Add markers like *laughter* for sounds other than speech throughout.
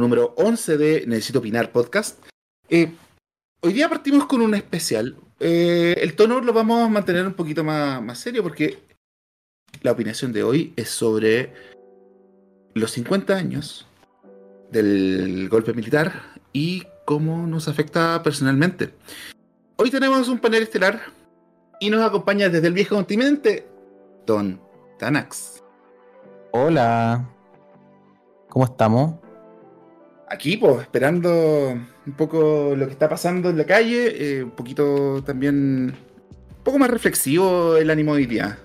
número 11 de Necesito Opinar Podcast. Eh, hoy día partimos con un especial. Eh, el tono lo vamos a mantener un poquito más, más serio porque la opinación de hoy es sobre los 50 años del golpe militar y cómo nos afecta personalmente. Hoy tenemos un panel estelar y nos acompaña desde el viejo continente Don Tanax. Hola. ¿Cómo estamos? Aquí, pues, esperando un poco lo que está pasando en la calle, eh, un poquito también, un poco más reflexivo el ánimo hoy día.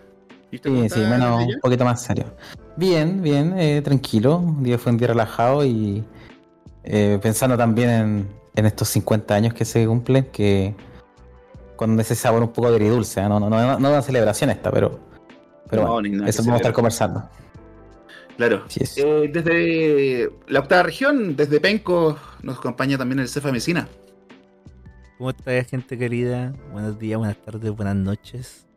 Sí, sí, menos, un poquito más serio. Bien, bien, eh, tranquilo. Un día fue un día relajado y eh, pensando también en, en, estos 50 años que se cumplen, que con ese sabor un poco agridulce. ¿eh? No, no, no, no, una celebración esta, pero, pero bueno, eso vamos a estar conversando. Claro. Eh, desde la octava región, desde Penco, nos acompaña también el Cefa Mesina. ¿Cómo está gente querida? Buenos días, buenas tardes, buenas noches.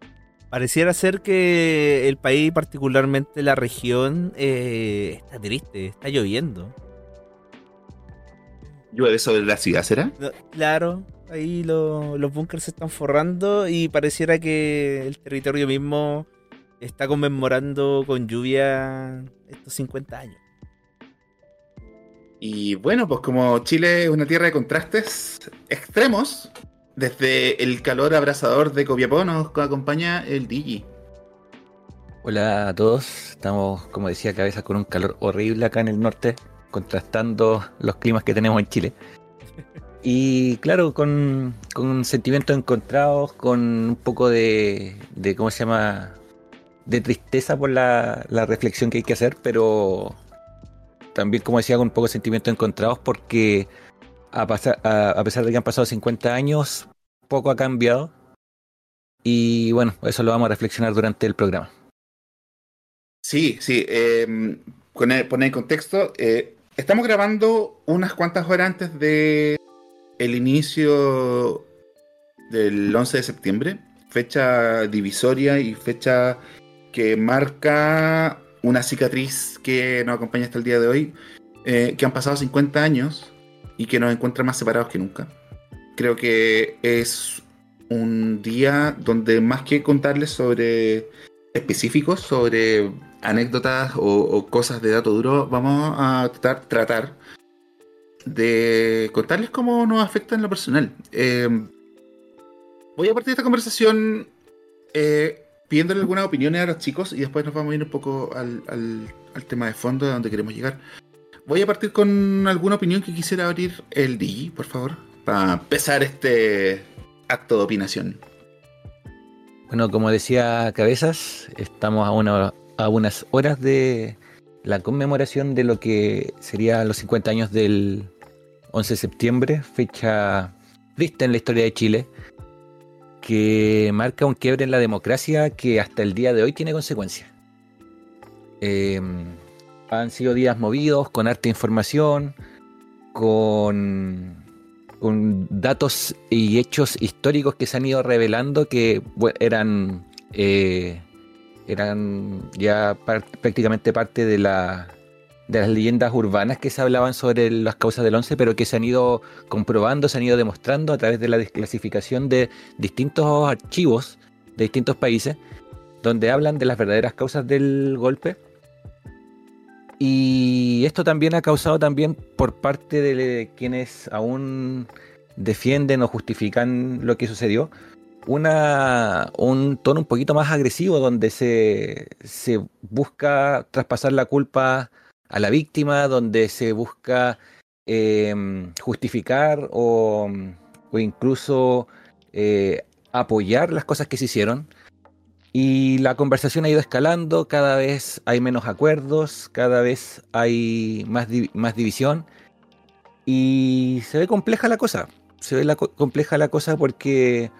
Pareciera ser que el país, particularmente la región, eh, está triste, está lloviendo. ¿Llueve sobre la ciudad, será? claro, ahí los bunkers se están forrando y pareciera que el territorio mismo está conmemorando con lluvia estos 50 años. Y bueno, pues como Chile es una tierra de contrastes extremos, desde el calor abrasador de Copiapó nos acompaña el Digi. Hola a todos, estamos como decía cabeza con un calor horrible acá en el norte, contrastando los climas que tenemos en Chile. Y claro, con, con sentimientos encontrados, con un poco de, de ¿cómo se llama? De tristeza por la, la, reflexión que hay que hacer, pero también, como decía, con un poco de sentimientos encontrados porque a, pasar, a, a pesar de que han pasado 50 años, poco ha cambiado. Y bueno, eso lo vamos a reflexionar durante el programa. Sí, sí. Eh, poner, poner en contexto, eh, estamos grabando unas cuantas horas antes de el inicio del 11 de septiembre, fecha divisoria y fecha que marca una cicatriz que nos acompaña hasta el día de hoy, eh, que han pasado 50 años y que nos encuentra más separados que nunca. Creo que es un día donde más que contarles sobre específicos, sobre anécdotas o, cosas de dato duro, vamos a tratar, tratar de contarles cómo nos afecta en lo personal. Eh, voy a partir de esta conversación eh, pidiéndole algunas opiniones a los chicos y después nos vamos a ir un poco al, al, al, tema de fondo de donde queremos llegar. Voy a partir con alguna opinión que quisiera abrir el Digi, por favor, para empezar este acto de opinación. Bueno, como decía Cabezas, estamos a, una, a unas horas de la conmemoración de lo que sería los 50 años del 11 de septiembre, fecha triste en la historia de Chile, que marca un quiebre en la democracia que hasta el día de hoy tiene consecuencias. Eh, han sido días movidos con harta información, con, datos y hechos históricos que se han ido revelando que eran, eh, eran ya prácticamente parte de la, de las leyendas urbanas que se hablaban sobre las causas del 11, pero que se han ido comprobando, se han ido demostrando a través de la desclasificación de distintos archivos de distintos países, donde hablan de las verdaderas causas del golpe. Y esto también ha causado también por parte de quienes aún defienden o justifican lo que sucedió, una, un tono un poquito más agresivo donde se, se busca traspasar la culpa a la víctima, donde se busca eh, justificar o, o incluso eh, apoyar las cosas que se hicieron. Y la conversación ha ido escalando, cada vez hay menos acuerdos, cada vez hay más, más división. Y se ve compleja la cosa. Se ve la co compleja la cosa porque,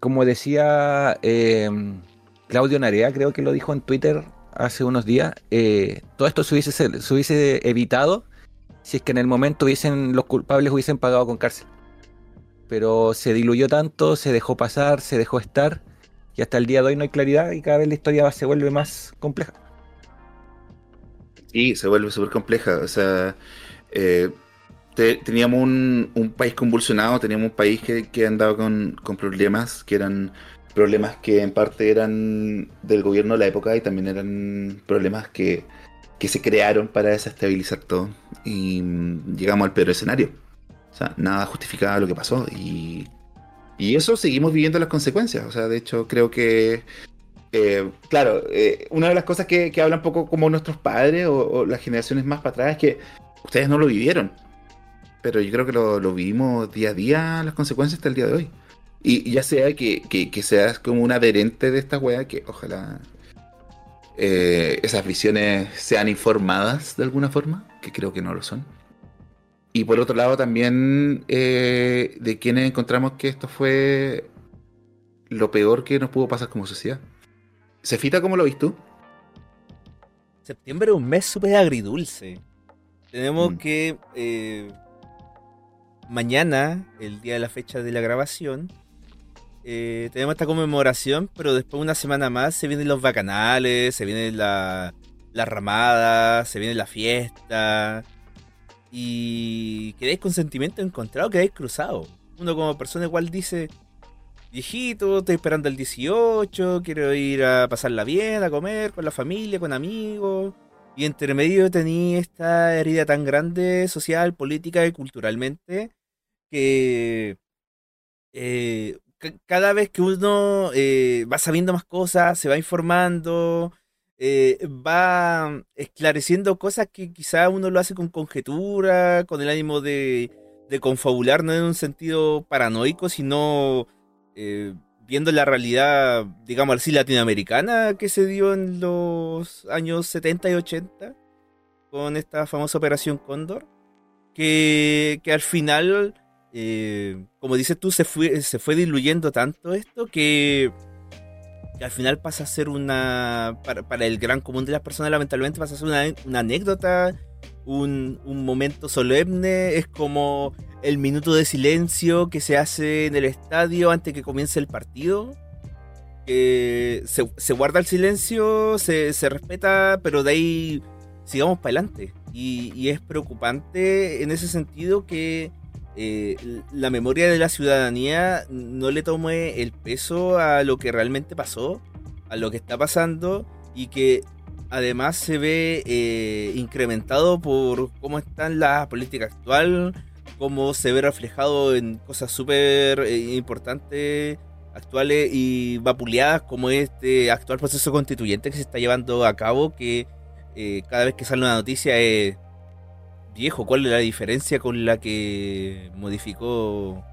como decía eh, Claudio Narea, creo que lo dijo en Twitter hace unos días, eh, todo esto se hubiese, se hubiese, evitado si es que en el momento hubiesen, los culpables hubiesen pagado con cárcel. Pero se diluyó tanto, se dejó pasar, se dejó estar, y hasta el día de hoy no hay claridad y cada vez la historia se vuelve más compleja. Sí, se vuelve súper compleja. O sea, eh, teníamos un, país convulsionado, teníamos un país que, andaba con, problemas, que eran problemas que en parte eran del gobierno de la época y también eran problemas que, se crearon para desestabilizar todo. Y mm, llegamos al peor escenario. O sea, nada justificaba lo que pasó. Y, y eso seguimos viviendo las consecuencias. O sea, de hecho, creo que eh, claro, eh, una de las cosas que, que hablan poco como nuestros padres o, las generaciones más para atrás es que ustedes no lo vivieron pero yo creo que lo, vivimos día a día las consecuencias hasta el día de hoy. Y, ya sea que, seas como un adherente de esta wea, que ojalá eh, esas visiones sean informadas de alguna forma, que creo que no lo son. Y por otro lado también eh, de quienes encontramos que esto fue lo peor que nos pudo pasar como sociedad. Sefita, ¿cómo lo viste tú? Septiembre es un mes súper agridulce. Tenemos mm. que eh, mañana, el día de la fecha de la grabación, eh, tenemos esta conmemoración, pero después una semana más se vienen los bacanales, se viene la, la ramada, se viene la fiesta. Y quedáis con sentimiento encontrado, quedáis cruzado. Uno como persona igual dice, viejito, estoy esperando el 18, quiero ir a pasarla bien, a comer con la familia, con amigos. Y entre medio tenía esta herida tan grande social, política y culturalmente que eh, cada vez que uno eh, va sabiendo más cosas, se va informando, eh, va esclareciendo cosas que quizá uno lo hace con conjetura, con el ánimo de, de confabular, no en un sentido paranoico, sino viendo la realidad, digamos así, latinoamericana que se dio en los años 70 y 80 con esta famosa Operación Cóndor, que, al final, eh, como dices tú, se fue, se fue diluyendo tanto esto que, al final pasa a ser una, para, el gran común de las personas, lamentablemente pasa a ser una, anécdota, un, un momento solemne, es como el minuto de silencio que se hace en el estadio antes que comience el partido. se, se, guarda el silencio, se, se, respeta, pero de ahí sigamos para adelante. Y, y, es preocupante en ese sentido que eh, la memoria de la ciudadanía no le tome el peso a lo que realmente pasó, a lo que está pasando y que además se ve eh, incrementado por cómo está la política actual, cómo se ve reflejado en cosas súper eh, importantes, actuales y vapuleadas, como este actual proceso constituyente que se está llevando a cabo, que cada vez que sale una noticia es viejo, ¿cuál es la diferencia con la que modificó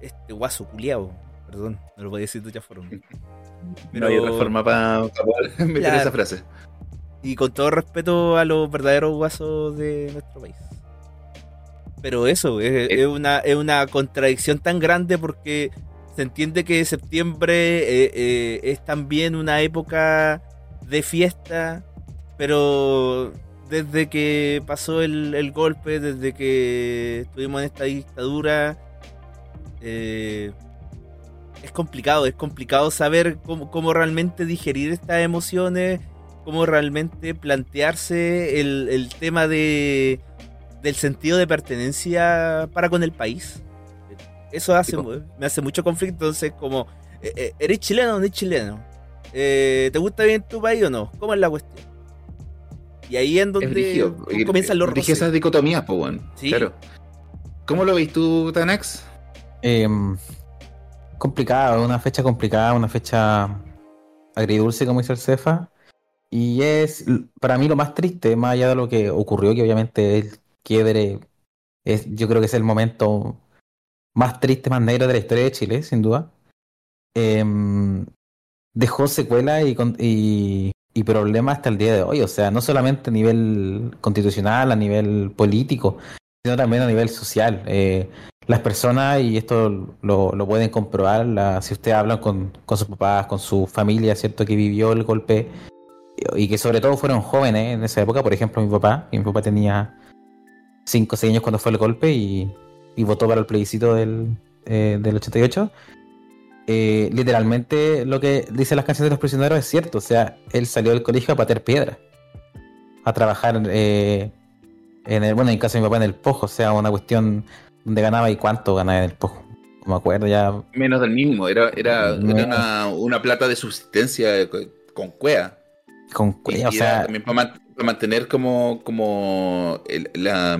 este guaso culiao? Perdón, no lo voy a decir de otra forma. *laughs* No hay otra forma para *laughs* meter esa frase. Y con todo respeto a los verdaderos guasos de nuestro país. Pero eso, es, eh. una, es una contradicción tan grande porque se entiende que septiembre eh, eh, es también una época de fiesta, pero desde que pasó el, golpe, desde que estuvimos en esta dictadura, es complicado, es complicado saber cómo, cómo, realmente digerir estas emociones, cómo realmente plantearse el tema de del sentido de pertenencia para con el país. Eso hace, me hace mucho conflicto. Entonces, como, eh, eh, ¿eres chileno o no eres chileno? Eh, ¿Te gusta bien tu país o no? ¿Cómo es la cuestión? Y ahí en donde comienzan los roces. esas dicotomías, pues, bueno. Claro. ¿Cómo lo veis tú, Tanax? Em, complicado, una fecha complicada, una fecha agridulce, como dice el Cefa. Y es, para mí, lo más triste, más allá de lo que ocurrió, que obviamente es quiebre. Es, yo creo que es el momento más triste, más negro de la historia de Chile, sin duda. Em, dejó secuela y, y, y problemas hasta el día de hoy. O sea, no solamente a nivel constitucional, a nivel político, sino también a nivel social. Eh, las personas, y esto lo, lo pueden comprobar, si ustedes hablan con, con sus papás, con su familia, ¿cierto? Que vivió el golpe y que sobre todo fueron jóvenes en esa época. Por ejemplo, mi papá, mi papá tenía 5 o 6 años cuando fue el golpe y, votó para el plebiscito del, eh, del 88. Eh, literalmente lo que dicen las canciones de los prisioneros es cierto. O sea, él salió del colegio a patear piedra, a trabajar eh, En el, bueno, en caso de mi papá en el Pojo, o sea, una cuestión donde ganaba y cuánto ganaba en el Pojo. No me acuerdo ya. Menos del mínimo, era, era, una, plata de subsistencia con cuea. Con cuea, o sea. También para, mantener como, como la,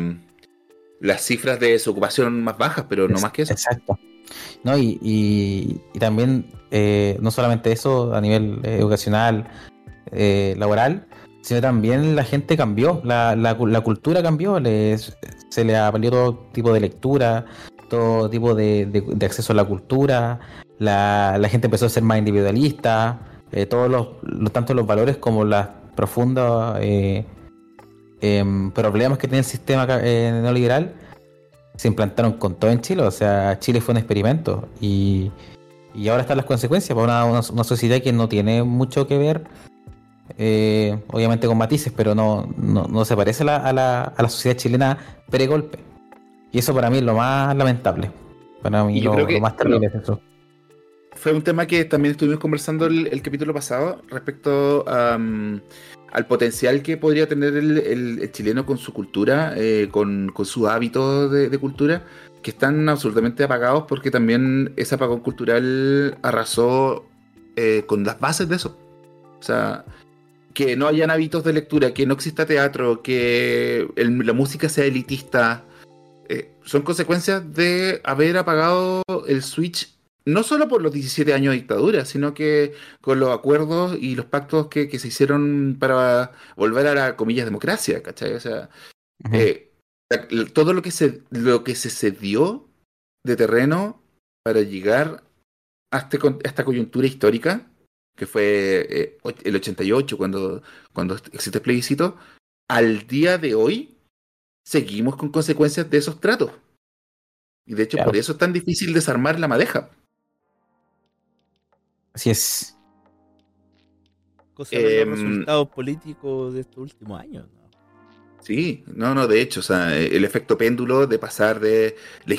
las cifras de desocupación más bajas, pero no más que eso. Exacto. No, y, y, también, eh, no solamente eso a nivel eh, educacional, eh, laboral, sino también la gente cambió, la, la, cultura cambió, se le aprendió todo tipo de lectura, todo tipo de, acceso a la cultura, la, gente empezó a ser más individualista, todos los, tanto los valores como las profundos em, problemas que tiene el sistema neoliberal se implantaron con todo en Chile. O sea, Chile fue un experimento y, y ahora están las consecuencias para una, sociedad que no tiene mucho que ver, eh, obviamente con matices, pero no, no, se parece a la, a la, sociedad chilena pre-golpe. Y eso para mí es lo más lamentable. Para mí lo, más terrible es eso. Fue un tema que también estuvimos conversando el, capítulo pasado respecto al potencial que podría tener el, chileno con su cultura, eh, con, sus hábitos de, cultura, que están absolutamente apagados porque también ese apagón cultural arrasó eh, con las bases de eso. O sea, que no hayan hábitos de lectura, que no exista teatro, que la música sea elitista, eh, son consecuencias de haber apagado el switch no solo por los 17 años de dictadura, sino que con los acuerdos y los pactos que, se hicieron para volver a la comillas democracia, ¿cachai? O sea, eh, todo lo que, se, lo que se cedió de terreno para llegar a, este, esta coyuntura histórica, que fue eh, el 88, cuando, cuando existe el plebiscito, al día de hoy seguimos con consecuencias de esos tratos. Y de hecho, por eso es tan difícil desarmar la madeja. Así es. Cosa de los em, resultados políticos de estos últimos años. ¿no? Sí, no, no, de hecho, o sea, el efecto péndulo de pasar de la,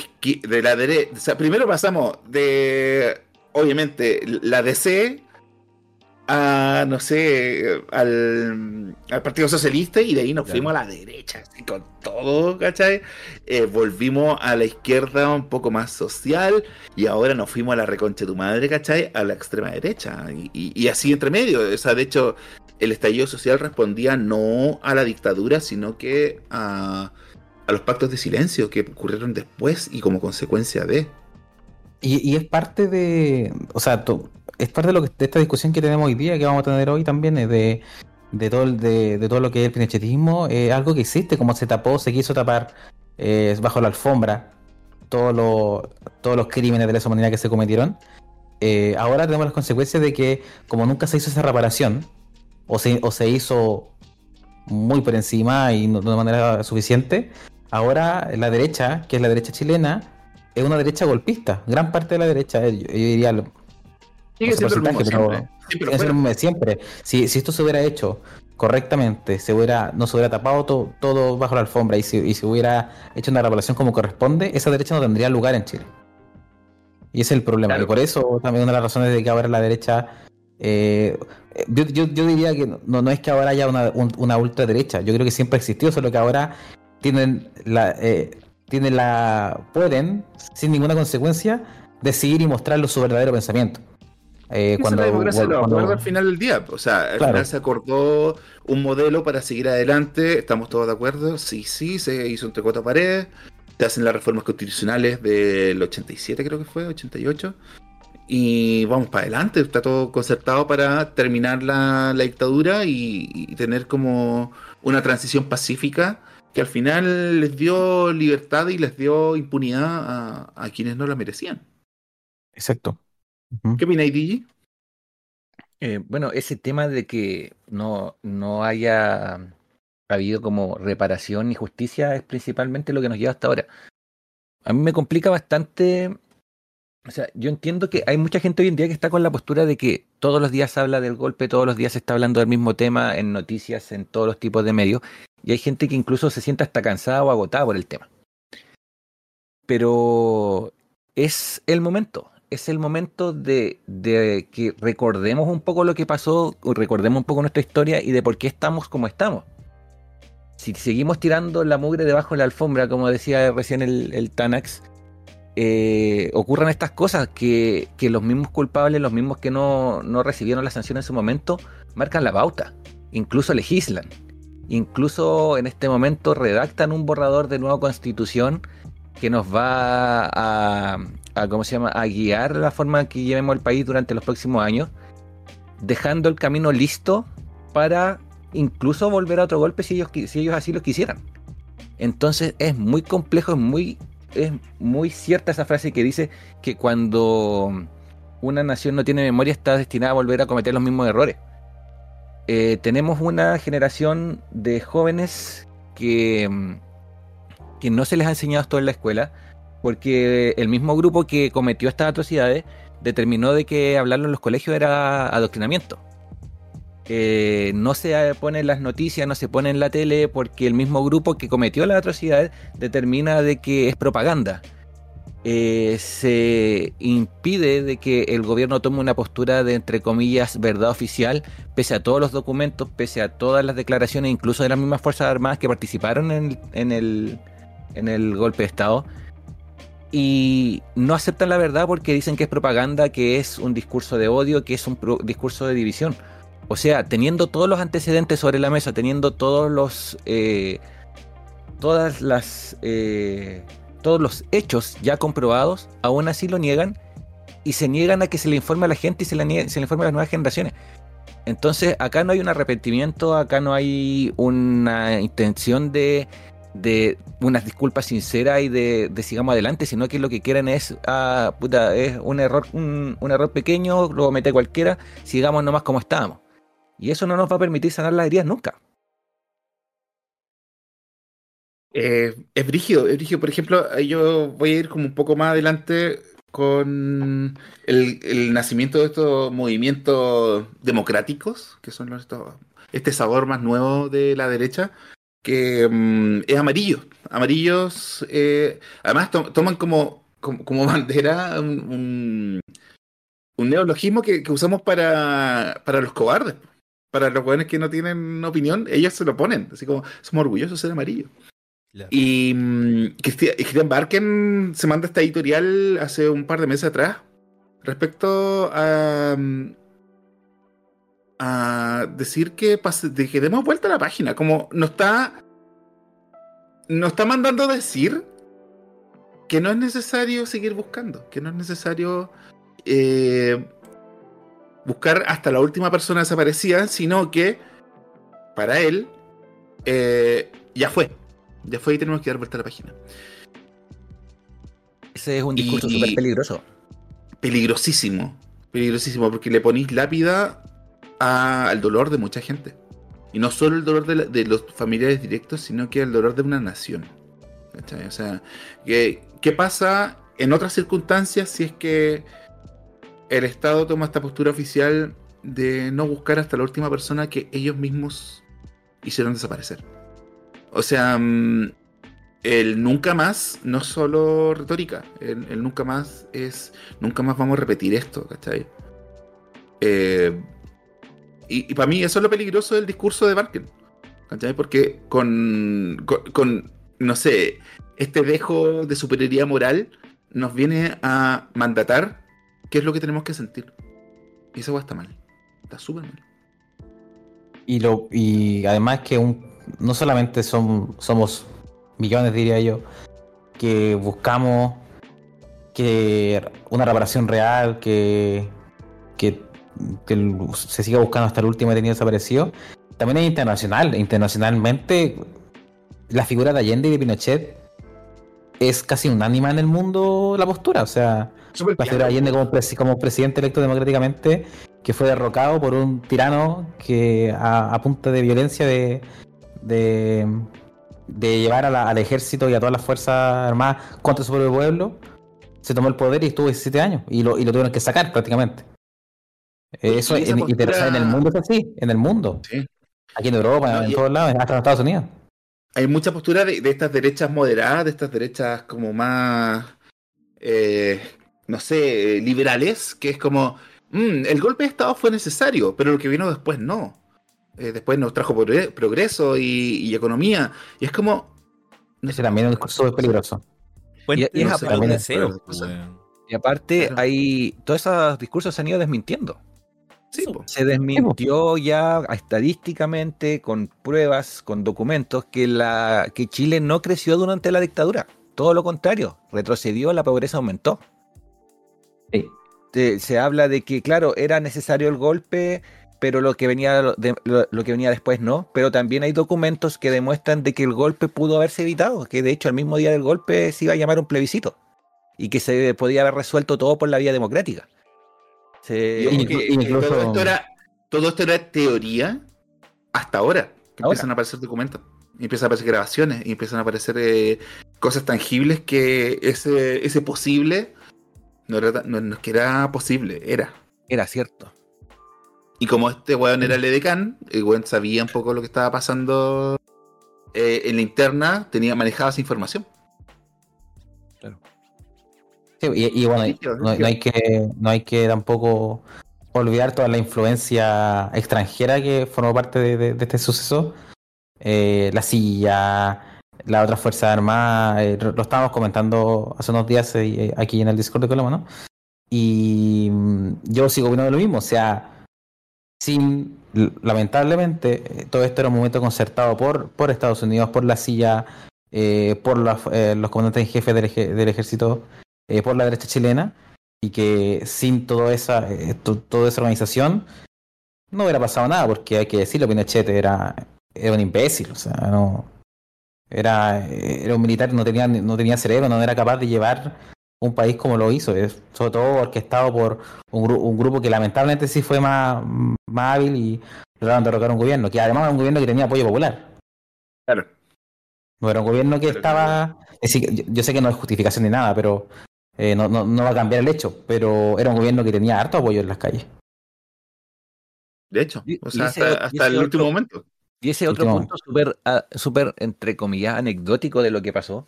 de la derecha. O sea, primero pasamos de, obviamente, la DC a, no sé, al, Partido Socialista y de ahí nos fuimos a la derecha, así con todo, ¿cachai? Eh, volvimos a la izquierda un poco más social y ahora nos fuimos a la reconcha de tu madre, ¿cachai? A la extrema derecha y, así entre medio. O sea, de hecho, el estallido social respondía no a la dictadura, sino que a, a los pactos de silencio que ocurrieron después y como consecuencia de... Y, y es parte de, o sea, es parte de, lo que, de esta discusión que tenemos hoy día, que vamos a tener hoy también, es de, todo, de, todo lo que es el pinochetismo, es algo que existe, como se tapó, se quiso tapar eh, bajo la alfombra todos los crímenes de la humanidad que se cometieron. Eh, ahora tenemos las consecuencias de que, como nunca se hizo esa reparación, o se, hizo muy por encima y no, de manera suficiente, ahora la derecha, que es la derecha chilena, es una derecha golpista. Gran parte de la derecha, eh, yo, diría, Sigue siendo siempre. siempre. Si, esto se hubiera hecho correctamente, se hubiera, no se hubiera tapado todo, bajo la alfombra y si, se hubiera hecho una reparación como corresponde, esa derecha no tendría lugar en Chile. Y ese es el problema. Y por eso también una de las razones de que ahora la derecha. Eh, yo, diría que no, no es que ahora haya una, una ultraderecha. Yo creo que siempre existió, solo que ahora tienen la, eh, tienen la. pueden, sin ninguna consecuencia, decidir y mostrarlo su verdadero pensamiento. Eh, cuando, la democracia lo acuerdo al final del día. O sea, al final se acordó un modelo para seguir adelante. ¿Estamos todos de acuerdo? Sí, sí, se hizo un tecoto a pared. Se hacen las reformas constitucionales del 87, creo que fue, 88. Y vamos para adelante. Está todo concertado para terminar la, dictadura y, tener como una transición pacífica que al final les dio libertad y les dio impunidad a, a quienes no la merecían. Exacto. ¿Qué opináis, Digi? Eh, bueno, ese tema de que no, no haya habido como reparación ni justicia es principalmente lo que nos lleva hasta ahora. A mí me complica bastante. O sea, yo entiendo que hay mucha gente hoy en día que está con la postura de que todos los días se habla del golpe, todos los días se está hablando del mismo tema en noticias, en todos los tipos de medios, y hay gente que incluso se siente hasta cansada o agotada por el tema. Pero es el momento, es el momento de, que recordemos un poco lo que pasó, recordemos un poco nuestra historia y de por qué estamos como estamos. si seguimos tirando la mugre debajo de la alfombra, como decía recién el, Tanax, eh, ocurran estas cosas que, los mismos culpables, los mismos que no, no recibieron la sanción en su momento, marcan la pauta, incluso legislan, incluso en este momento redactan un borrador de nueva constitución que nos va a, ¿cómo se llama? a guiar la forma en que llevemos el país durante los próximos años, dejando el camino listo para incluso volver a otro golpe si ellos, si ellos así lo quisieran. Entonces es muy complejo, es muy es muy cierta esa frase que dice que cuando una nación no tiene memoria está destinada a volver a cometer los mismos errores. Eh, tenemos una generación de jóvenes que, que no se les ha enseñado esto en la escuela, porque el mismo grupo que cometió estas atrocidades determinó de que hablarlo en los colegios era adoctrinamiento. No se pone en las noticias, no se pone en la tele, porque el mismo grupo que cometió la atrocidad determina de que es propaganda. Eh, se impide de que el gobierno tome una postura de, entre comillas, verdad oficial, pese a todos los documentos, pese a todas las declaraciones, incluso de las mismas Fuerzas Armadas que participaron en el golpe de Estado. Y no aceptan la verdad porque dicen que es propaganda, que es un discurso de odio, que es un discurso de división. O sea, teniendo todos los antecedentes sobre la mesa, teniendo todos los. Eh, todas las. Eh, todos los hechos ya comprobados, aún así lo niegan y se niegan a que se le informe a la gente y se le, se le informe a las nuevas generaciones. Entonces, acá no hay un arrepentimiento, acá no hay una intención de, de unas disculpas sinceras y de, sigamos adelante, sino que lo que quieren es, ah, puta, es un error, un, error pequeño, lo mete cualquiera, sigamos nomás como estábamos. Y eso no nos va a permitir sanar las heridas nunca. Eh, es brígido, es brígido. Por ejemplo, yo voy a ir como un poco más adelante con el, nacimiento de estos movimientos democráticos, que son los, este sabor más nuevo de la derecha, que mm, es amarillo. Amarillos, eh, además toman como, como, *laughs* bandera un, un, neologismo que, que usamos para, para los cobardes para los jóvenes que no tienen opinión, ellos se lo ponen, así como somos orgullosos de ser amarillo. Y mm, Christian Barken se manda esta editorial hace un par de meses atrás respecto a, mm, a decir que, de que demos vuelta a la página, como nos está, nos está mandando a decir que no es necesario seguir buscando, que no es necesario eh, buscar hasta la última persona desaparecida, sino que para él eh, ya fue. Ya fue y tenemos que dar vuelta a la página. Ese es un discurso súper peligroso. Peligrosísimo. Peligrosísimo, porque le ponéis lápida al dolor de mucha gente. Y no solo el dolor de, los familiares directos, sino que el dolor de una nación. O sea, ¿qué pasa en otras circunstancias si es que el Estado toma esta postura oficial de no buscar hasta la última persona que ellos mismos hicieron desaparecer. O sea, mm, el nunca más no es solo retórica, el, nunca más es, nunca más vamos a repetir esto, ¿cachai? Eh, y, para mí eso es lo peligroso del discurso de Barken, ¿cachai? Porque con, con, no sé, este dejo de superioridad moral nos viene a mandatar qué es lo que tenemos que sentir. Y esa está mal. Está súper mal. Y, lo, y además que un, no solamente son, somos millones, diría yo, que buscamos que una reparación real, que, que, se siga buscando hasta el último detenido desaparecido, también es internacional. Internacionalmente, la figura de Allende y de Pinochet es casi unánima en el mundo la postura. O sea, la Allende como, presidente electo democráticamente, que fue derrocado por un tirano que a, punta de violencia de, de, llevar al ejército y a todas las fuerzas armadas contra su propio pueblo, se tomó el poder y estuvo 17 años y lo, y lo tuvieron que sacar prácticamente. Eso en, en el mundo es así, en el mundo. Aquí en Europa, en todos lados, hasta en Estados Unidos. Hay mucha postura de, estas derechas moderadas, de estas derechas como más eh, no sé, liberales, que es como, mm, el golpe de Estado fue necesario, pero lo que vino después no. eh, después nos trajo progreso y, economía. Y es como. Ese también es un discurso peligroso. y, y aparte, hay todos esos discursos se han ido desmintiendo. Se desmintió ya estadísticamente, con pruebas, con documentos, que, la, que Chile no creció durante la dictadura. Todo lo contrario, retrocedió, la pobreza aumentó. Se, habla de que, claro, era necesario el golpe, pero lo que, venía lo, que venía después no. Pero también hay documentos que demuestran de que el golpe pudo haberse evitado, que de hecho al mismo día del golpe se iba a llamar un plebiscito y que se podía haber resuelto todo por la vía democrática. Todo, esto era, todo esto era teoría hasta ahora, que empiezan a aparecer documentos, y empiezan a aparecer grabaciones, y empiezan a aparecer eh, cosas tangibles que ese, ese posible no era, no, que era posible, era. Era cierto. Y como este weón era el edecán, el weón sabía un poco lo que estaba pasando eh, en la interna, tenía manejada esa información. Claro y, bueno, no, hay que, no hay que tampoco olvidar toda la influencia extranjera que formó parte de, este suceso. Eh, la silla, la otra fuerza armada, eh, lo estábamos comentando hace unos días eh, aquí en el Discord de Coloma, ¿no? Y mm, yo sigo opinando lo mismo, o sea, sin, lamentablemente, todo esto era un momento concertado por, por Estados Unidos, por la silla, por los, los comandantes en jefe del ejército eh, por la derecha chilena y que sin toda esa, eh, toda esa organización no hubiera pasado nada, porque hay que decirlo, Pinochet era, era un imbécil, o sea, no era, era un militar no tenía, no tenía cerebro, no era capaz de llevar un país como lo hizo, sobre todo orquestado por un, un grupo que lamentablemente sí fue más, más hábil y lograron derrocar un gobierno, que además era un gobierno que tenía apoyo popular. Claro. No era un gobierno que estaba. yo, sé que no es justificación ni nada, pero eh, no, no, no, va a cambiar el hecho, pero era un gobierno que tenía harto apoyo en las calles. De hecho, o sea, hasta, el último momento. Y ese otro punto súper, ah, súper, entre comillas, anecdótico de lo que pasó,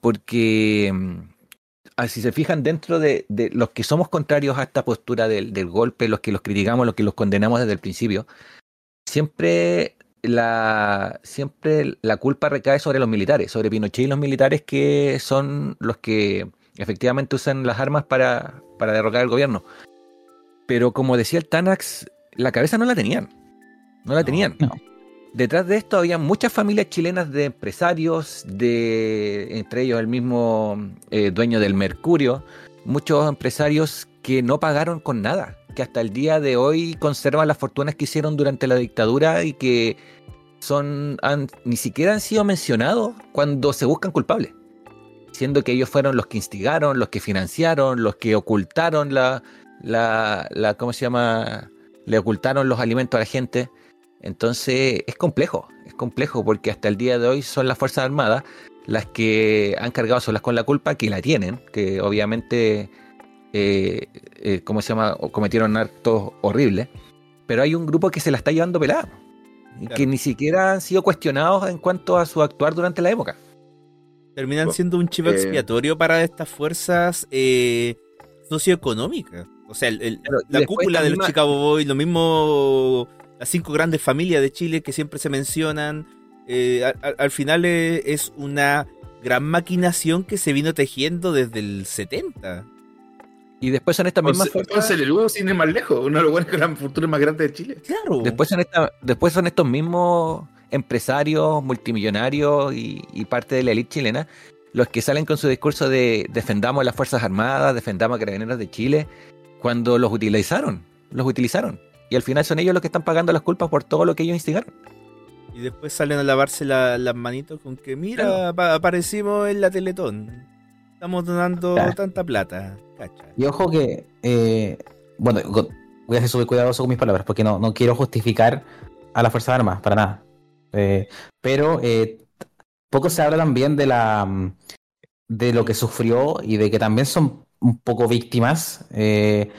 porque mm, ah, si se fijan dentro de, de, los que somos contrarios a esta postura del, del, golpe, los que los criticamos, los que los condenamos desde el principio, siempre la, siempre la culpa recae sobre los militares, sobre Pinochet y los militares que son los que efectivamente usan las armas para, para derrocar al gobierno. Pero como decía el Tanax, la cabeza no la tenían. No la tenían. Detrás de esto había muchas familias chilenas de empresarios, de entre ellos el mismo eh, dueño del Mercurio, muchos empresarios que no pagaron con nada, que hasta el día de hoy conservan las fortunas que hicieron durante la dictadura y que son ni siquiera han sido mencionados cuando se buscan culpables siendo que ellos fueron los que instigaron, los que financiaron, los que ocultaron la, la, la ¿cómo se llama? Le ocultaron los alimentos a la gente. Entonces es complejo, es complejo porque hasta el día de hoy son las Fuerzas Armadas las que han cargado solas con la culpa, que la tienen, que obviamente, eh, eh, ¿cómo se llama? Cometieron actos horribles, pero hay un grupo que se la está llevando pelada, y que ni siquiera han sido cuestionados en cuanto a su actuar durante la época. Terminan siendo un chivo eh, expiatorio para estas fuerzas eh, socioeconómicas. O sea, la cúpula de los Chicago Boys, lo mismo las cinco grandes familias de Chile que siempre se mencionan. Eh, al, final es, una gran maquinación que se vino tejiendo desde el 70. Y después son estas mismas fuerzas. el sin ir más lejos, uno de los buenos *laughs* la fortuna más grande de Chile. Claro. Esta, después son estos mismos empresarios, multimillonarios y, parte de la élite chilena, los que salen con su discurso de defendamos las Fuerzas Armadas, defendamos a Carabineros de Chile, cuando los utilizaron, los utilizaron. Y al final son ellos los que están pagando las culpas por todo lo que ellos instigaron. Y después salen a lavarse las manitos con que, mira, aparecimos en la Teletón. Estamos donando tanta plata. Y ojo que, eh, bueno, voy a ser súper cuidadoso con mis palabras, porque no, no quiero justificar a las Fuerzas Armadas, para nada. Eh, pero eh, poco se habla también de la mm, de lo que sufrió y de que también son un poco víctimas eh,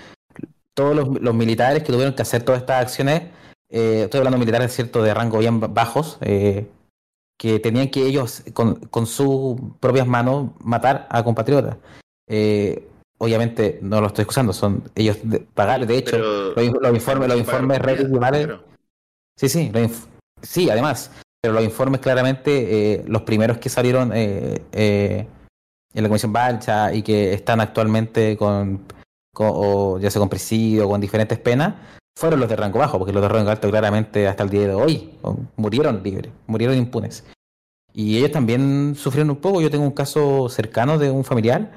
todos los, militares que tuvieron que hacer todas estas acciones. estoy hablando de militares cierto de rango bien bajos que tenían que ellos con, con, sus propias manos matar a compatriotas. obviamente no lo estoy excusando, son ellos de, pagar, de hecho, los, informes, los informes Sí, sí, sí, además, pero los informes claramente, eh, los primeros que salieron eh, eh, en la Comisión Balcha y que están actualmente con, o ya sea con presidio con diferentes penas, fueron los de rango bajo, porque los de rango alto claramente hasta el día de hoy murieron libres, murieron impunes. Y ellos también sufrieron un poco. Yo tengo un caso cercano de un familiar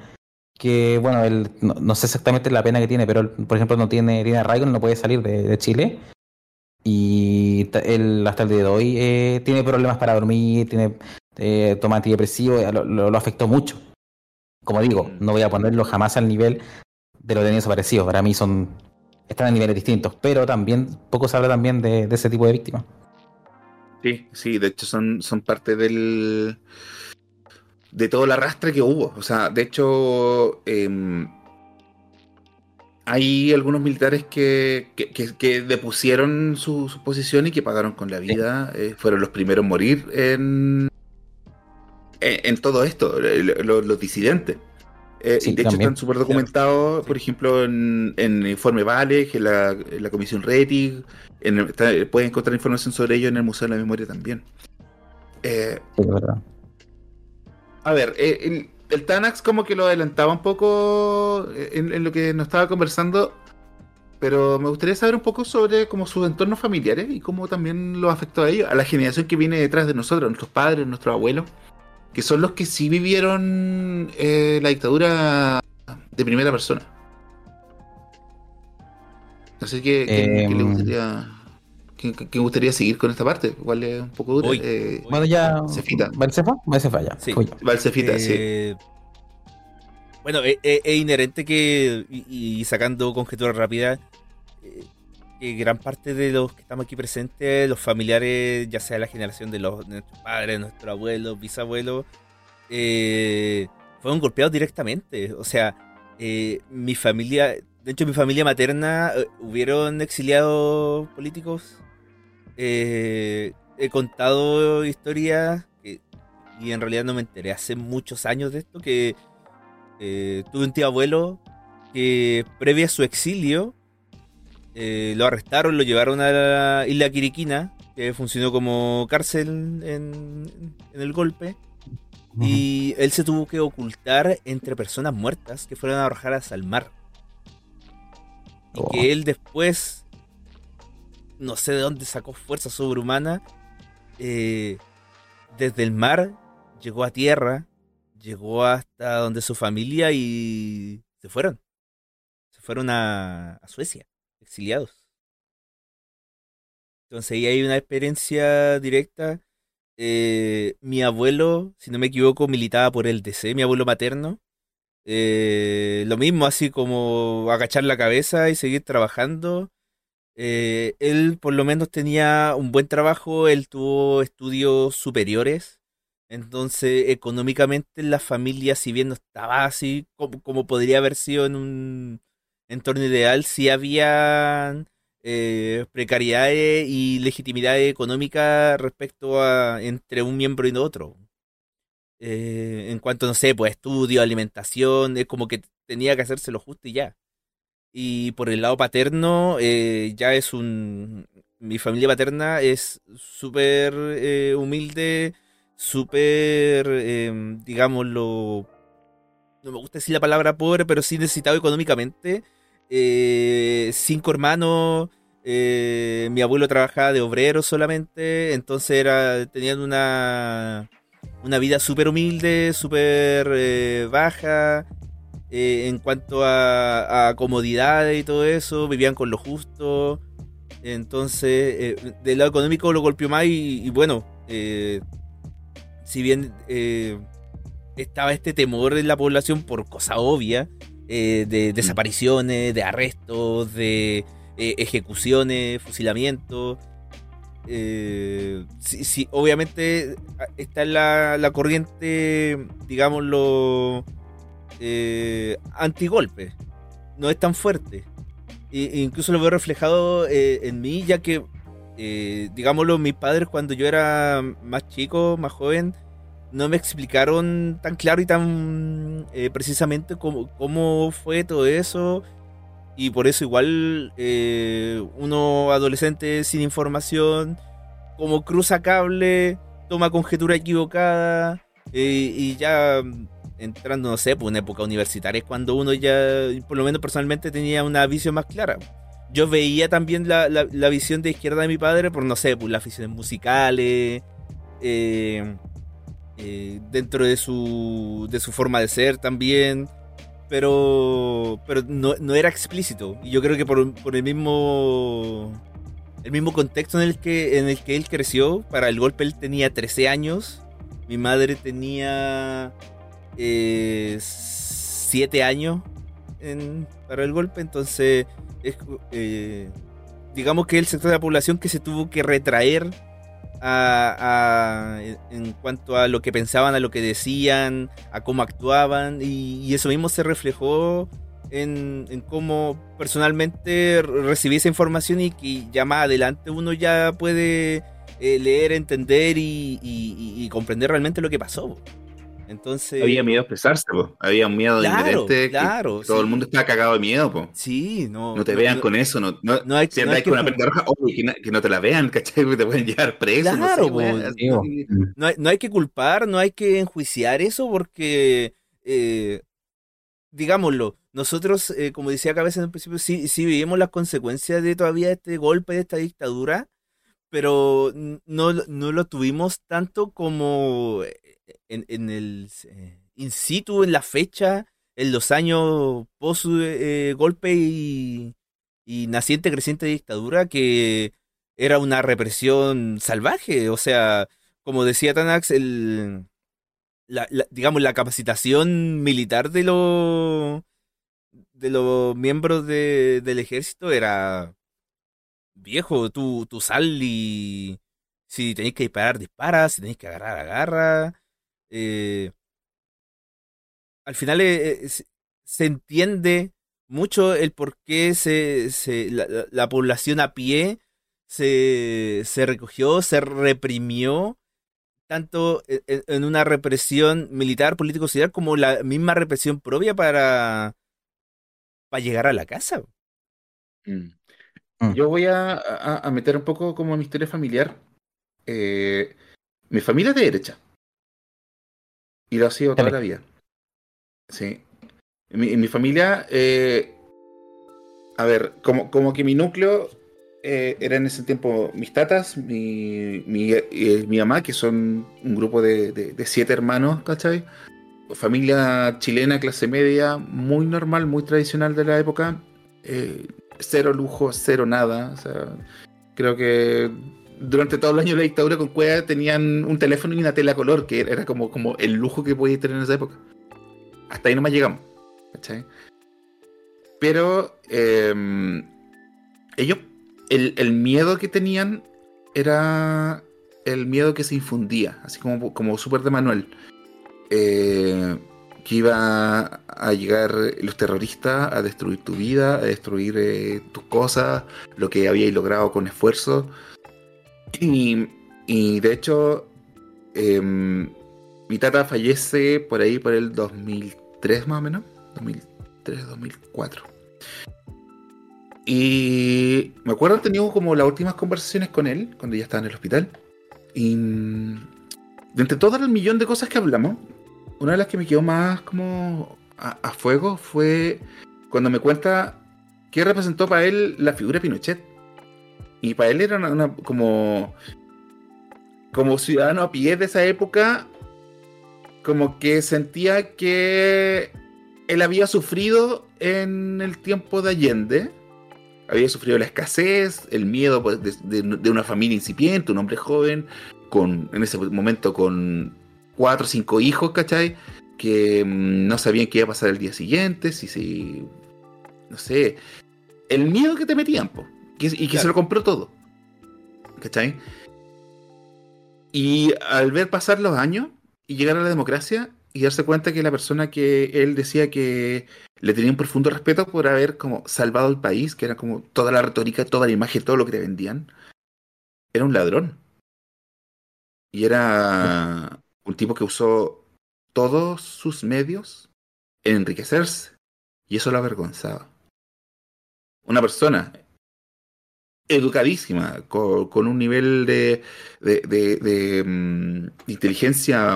que, bueno, él no, sé exactamente la pena que tiene, pero por ejemplo no tiene, tiene arraigo, no puede salir de, Chile. Y él hasta el día de hoy eh, tiene problemas para dormir, tiene eh, toma antidepresivo, lo, lo, afectó mucho. Como digo, mm. no voy a ponerlo jamás al nivel de los de desaparecidos. Para mí son están en niveles distintos, pero también poco se habla también de, ese tipo de víctimas. Sí, sí, de hecho son, son parte del de todo el arrastre que hubo. O sea, de hecho, em, hay algunos militares que, que, depusieron su, posición y que pagaron con la vida. Eh, fueron los primeros a morir en, en, todo esto, los, disidentes. Eh, de hecho, están súper documentados, por ejemplo, en, en el informe Vale, en la, la comisión RETIG. En, pueden encontrar información sobre ello en el Museo de la Memoria también. Eh, verdad. A ver, eh, el, Tanax como que lo adelantaba un poco eh, en, lo que nos estaba conversando, pero me gustaría saber un poco sobre como sus entornos familiares y cómo también lo afectó a ellos, a la generación que viene detrás de nosotros, nuestros padres, nuestros abuelos, que son los que sí vivieron eh, la dictadura de primera persona. Así que, ¿qué, le em, gustaría que, me gustaría seguir con esta parte, igual es un poco duro. Eh, bueno, ya. Valsefa, Valsefa ya. Sí. Valsefita, sí. Eh, bueno, es, inherente que, y, sacando conjeturas rápidas, eh, que gran parte de los que estamos aquí presentes, los familiares, ya sea la generación de, los, nuestros padres, nuestros abuelos, bisabuelos, fueron golpeados directamente. O sea, mi familia, de hecho, mi familia materna, hubieron exiliados políticos eh, he contado historias y en realidad no me enteré hace muchos años de esto, que eh, tuve un tío abuelo que previa a su exilio eh, lo arrestaron, lo llevaron a la isla Quiriquina, que funcionó como cárcel en, el golpe. Y él se tuvo que ocultar entre personas muertas que fueron arrojadas al mar. Y que oh. él después no sé de dónde sacó fuerza sobrehumana. Eh, desde el mar llegó a tierra, llegó hasta donde su familia y se fueron. Se fueron a, Suecia, exiliados. Entonces ahí hay una experiencia directa. Eh, mi abuelo, si no me equivoco, militaba por el DC, mi abuelo materno. Eh, lo mismo, así como agachar la cabeza y seguir trabajando. Eh, él por lo menos tenía un buen trabajo, él tuvo estudios superiores, entonces económicamente la familia, si bien no estaba así como, podría haber sido en un entorno ideal, sí había eh, precariedades y legitimidad económica respecto a entre un miembro y otro. Eh, en cuanto, no sé, pues estudio, alimentación, es como que tenía que hacerse lo justo y ya. Y por el lado paterno, eh, ya es un. Mi familia paterna es súper eh, humilde, súper, em, digámoslo. No me gusta decir la palabra pobre, pero sí necesitado económicamente. Eh, cinco hermanos. mi abuelo trabajaba de obrero solamente. Entonces era, tenían una, una vida súper humilde, súper baja. Eh, en cuanto a, comodidades y todo eso, vivían con lo justo. Entonces, eh, del lado económico lo golpeó más y, bueno, eh, si bien estaba este temor en la población por cosa obvia, de mm. desapariciones, de arrestos, de ejecuciones, fusilamientos. Sí, obviamente está en la, la corriente, digámoslo, eh, antigolpe. No es tan fuerte. E, incluso lo veo reflejado eh, en mí, ya que, eh, digámoslo, mis padres cuando yo era más chico, más joven, no me explicaron tan claro y tan eh, precisamente cómo, cómo, fue todo eso. Y por eso igual uno adolescente sin información, como cruza cable, toma conjetura equivocada y ya entrando, no sé, por pues, una época universitaria es cuando uno ya, por lo menos personalmente, tenía una visión más clara. Yo veía también la, la, visión de izquierda de mi padre por, no sé, por las aficiones musicales, eh, eh, dentro de su, de su forma de ser también, pero, pero no, no era explícito. Y yo creo que por, por el mismo el mismo contexto en el que en el que él creció, para el golpe él tenía 13 años, mi madre tenía eh, siete años para el golpe, entonces eh, digamos que el sector de la población que se tuvo que retraer en cuanto a lo que pensaban, a lo que decían, a cómo actuaban, y, eso mismo se reflejó en, cómo personalmente recibí esa información y que ya más adelante uno ya puede eh, leer, entender y, comprender realmente lo que pasó. Entonces. Había miedo a expresarse, había un miedo claro, Claro. Todo el mundo estaba cagado de miedo, po. Sí, no. No te vean con eso, no, no, hay, si andas con una prenda roja, que, no, te la vean, ¿cachai? Te pueden llevar preso. Claro, no, no, hay, que culpar, no hay que enjuiciar eso porque, eh, digámoslo, nosotros, eh, como decía Cabeza en el principio, sí, sí vivimos las consecuencias de todavía este golpe, de esta dictadura, pero no, no lo tuvimos tanto como en, el eh, in situ, en la fecha, en los años post eh, golpe y, naciente, creciente dictadura, que era una represión salvaje. O sea, como decía Tanax, el, la, digamos, la capacitación militar de los de los miembros del ejército era viejo, tú, tú sal y si tenéis que disparar, dispara, si tenéis que agarrar, agarra. Eh, al final eh, eh, se entiende mucho el por qué se, la, población a pie se, se recogió, se reprimió, tanto e, e, en, una represión militar, político-social, como la misma represión propia para, para llegar a la casa. Mm. Mm. Yo voy a, meter un poco como mi historia familiar. mi familia es de derecha. Y lo ha sido toda la vida. Sí. En mi, familia, eh, a ver, como, como que mi núcleo eh, era en ese tiempo mis tatas, mi, mi, eh, mi mamá, que son un grupo de, de, siete hermanos, ¿cachai? Familia chilena, clase media, muy normal, muy tradicional de la época. cero lujo, cero nada. O sea, creo que durante todo el año de la dictadura con Cueva tenían un teléfono y una tela color, que era como, como el lujo que podías tener en esa época. Hasta ahí nomás llegamos. ¿cachai? Pero em, ellos, el, miedo que tenían era el miedo que se infundía, así como, como súper de Manuel. Eh, que iba a llegar los terroristas a destruir tu vida, a destruir eh, tus cosas, lo que habíais logrado con esfuerzo. Y, de hecho, em, mi tata fallece por ahí por el 2003 más o menos. 2003, 2004. Y me acuerdo tenido como las últimas conversaciones con él cuando ya estaba en el hospital. Y de entre todo el millón de cosas que hablamos, una de las que me quedó más como a, fuego fue cuando me cuenta qué representó para él la figura de Pinochet. Y para él era como, como ciudadano a pie de esa época, como que sentía que él había sufrido en el tiempo de Allende. Había sufrido la escasez, el miedo pues, de, una familia incipiente, un hombre joven, con, en ese momento con cuatro o cinco hijos, ¿cachai? Que mm, no sabían qué iba a pasar el día siguiente, si si. No sé. El miedo que te metían, y que se lo compró todo. ¿Cachai? Y al ver pasar los años y llegar a la democracia y darse cuenta que la persona que él decía que le tenía un profundo respeto por haber como salvado el país, que era como toda la retórica, toda la imagen, todo lo que te vendían, era un ladrón. Y era un tipo que usó todos sus medios en enriquecerse. Y eso lo avergonzaba. una persona educadísima, con, un nivel de, de, mm, inteligencia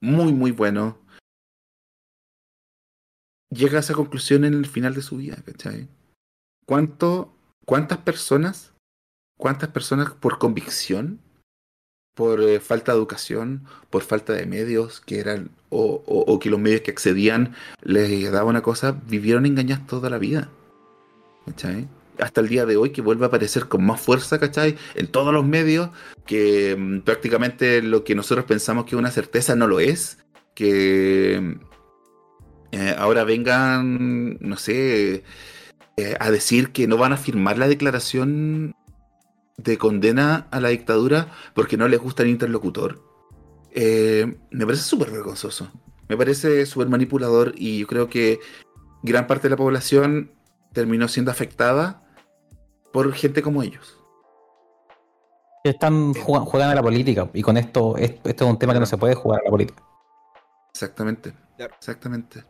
muy, muy bueno, llega a esa conclusión en el final de su vida, ¿cachai? ¿Cuánto, ¿Cuántas personas, cuántas personas por convicción, por eh, falta de educación, por falta de medios que eran, o, o, que los medios que accedían les daban una cosa, vivieron engañados toda la vida? ¿Cachai? Hasta el día de hoy que vuelve a aparecer con más fuerza, ¿cachai? En todos los medios, que mm, prácticamente lo que nosotros pensamos que es una certeza no lo es, que eh, ahora vengan, no sé, eh, a decir que no van a firmar la declaración de condena a la dictadura porque no les gusta el interlocutor. Eh, me parece súper vergonzoso. Me parece súper manipulador y yo creo que gran parte de la población terminó siendo afectada por gente como ellos. Están juegan a la política y con esto, esto, es un tema que no se puede jugar a la política. Exactamente. Exactamente.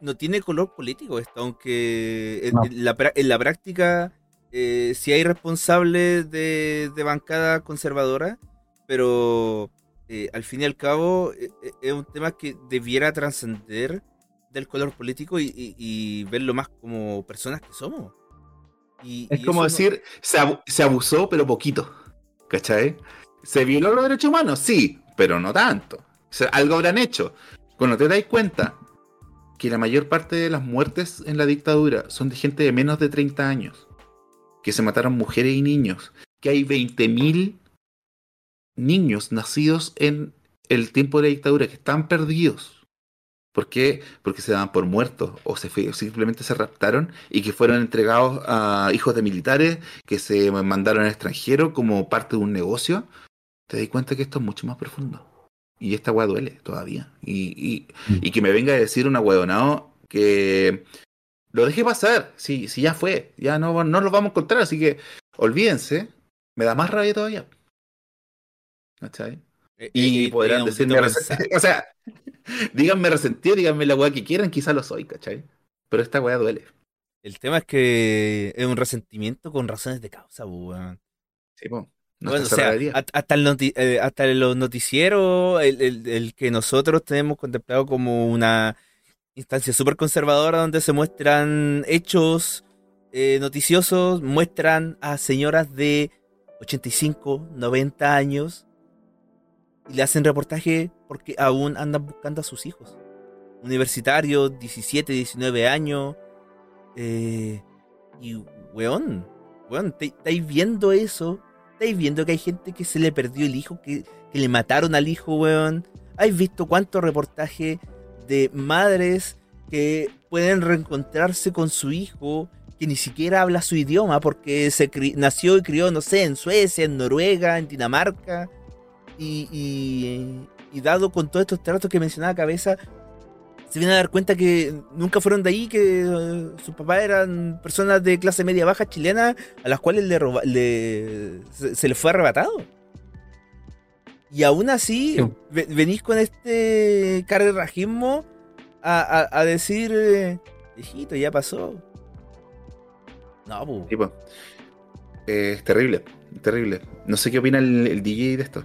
No, tiene color político esto, aunque en, la, práctica eh, sí hay responsables de, bancada conservadora, pero eh, al fin y al cabo eh, eh, es un tema que debiera trascender del color político y verlo más como personas que somos es como decir, se, abusó, pero poquito. ¿Cachai? ¿Se violó los derechos humanos? Sí, pero no tanto. algo habrán hecho. Cuando te dais cuenta que la mayor parte de las muertes en la dictadura son de gente de menos de 30 años, que se mataron mujeres y niños, que hay 20.000 niños nacidos en el tiempo de la dictadura que están perdidos ¿Por qué? Porque se daban por muertos o, se simplemente se raptaron y que fueron entregados a hijos de militares que se mandaron al extranjero como parte de un negocio. Te das cuenta que esto es mucho más profundo. Y esta weá duele todavía. Y, mm. y, que me venga a decir una huevonao que lo deje pasar. Si, si ya fue, ya no, no lo vamos a encontrar. Así que olvídense. Me da más rabia todavía. ¿Cachai? Eh, y eh, podrán decirme, o sea, díganme resentido, díganme la weá que quieran, quizá lo soy, ¿cachai? Pero esta weá duele. El tema es que es un resentimiento con razones de causa, weón. Sí, pues. Bueno, o sea, hasta, el eh, hasta los noticieros, el, que nosotros tenemos contemplado como una instancia súper conservadora donde se muestran hechos noticiosos, muestran a señoras de 85, 90 años y le hacen reportaje porque aún andan buscando a sus hijos. Universitarios, 17, 19 años. Eh, y, weón, weón, ¿estáis viendo eso? ¿Estáis viendo que hay gente que se le perdió el hijo, que, que le mataron al hijo, weón? ¿Has visto cuántos reportajes de madres que pueden reencontrarse con su hijo que ni siquiera habla su idioma porque se nació y crió, no sé, en Suecia, en Noruega, en Dinamarca? Y, dado con todos estos tratos que mencionaba Cabeza, se viene a dar cuenta que nunca fueron de ahí, que uh, sus papás eran personas de clase media baja chilena a las cuales le, se, les fue arrebatado. Y aún así, venís con este carerrajismo a, a, decir, eh, viejito, ya pasó. No, pues. es terrible, terrible. No sé qué opina el, el DJ de esto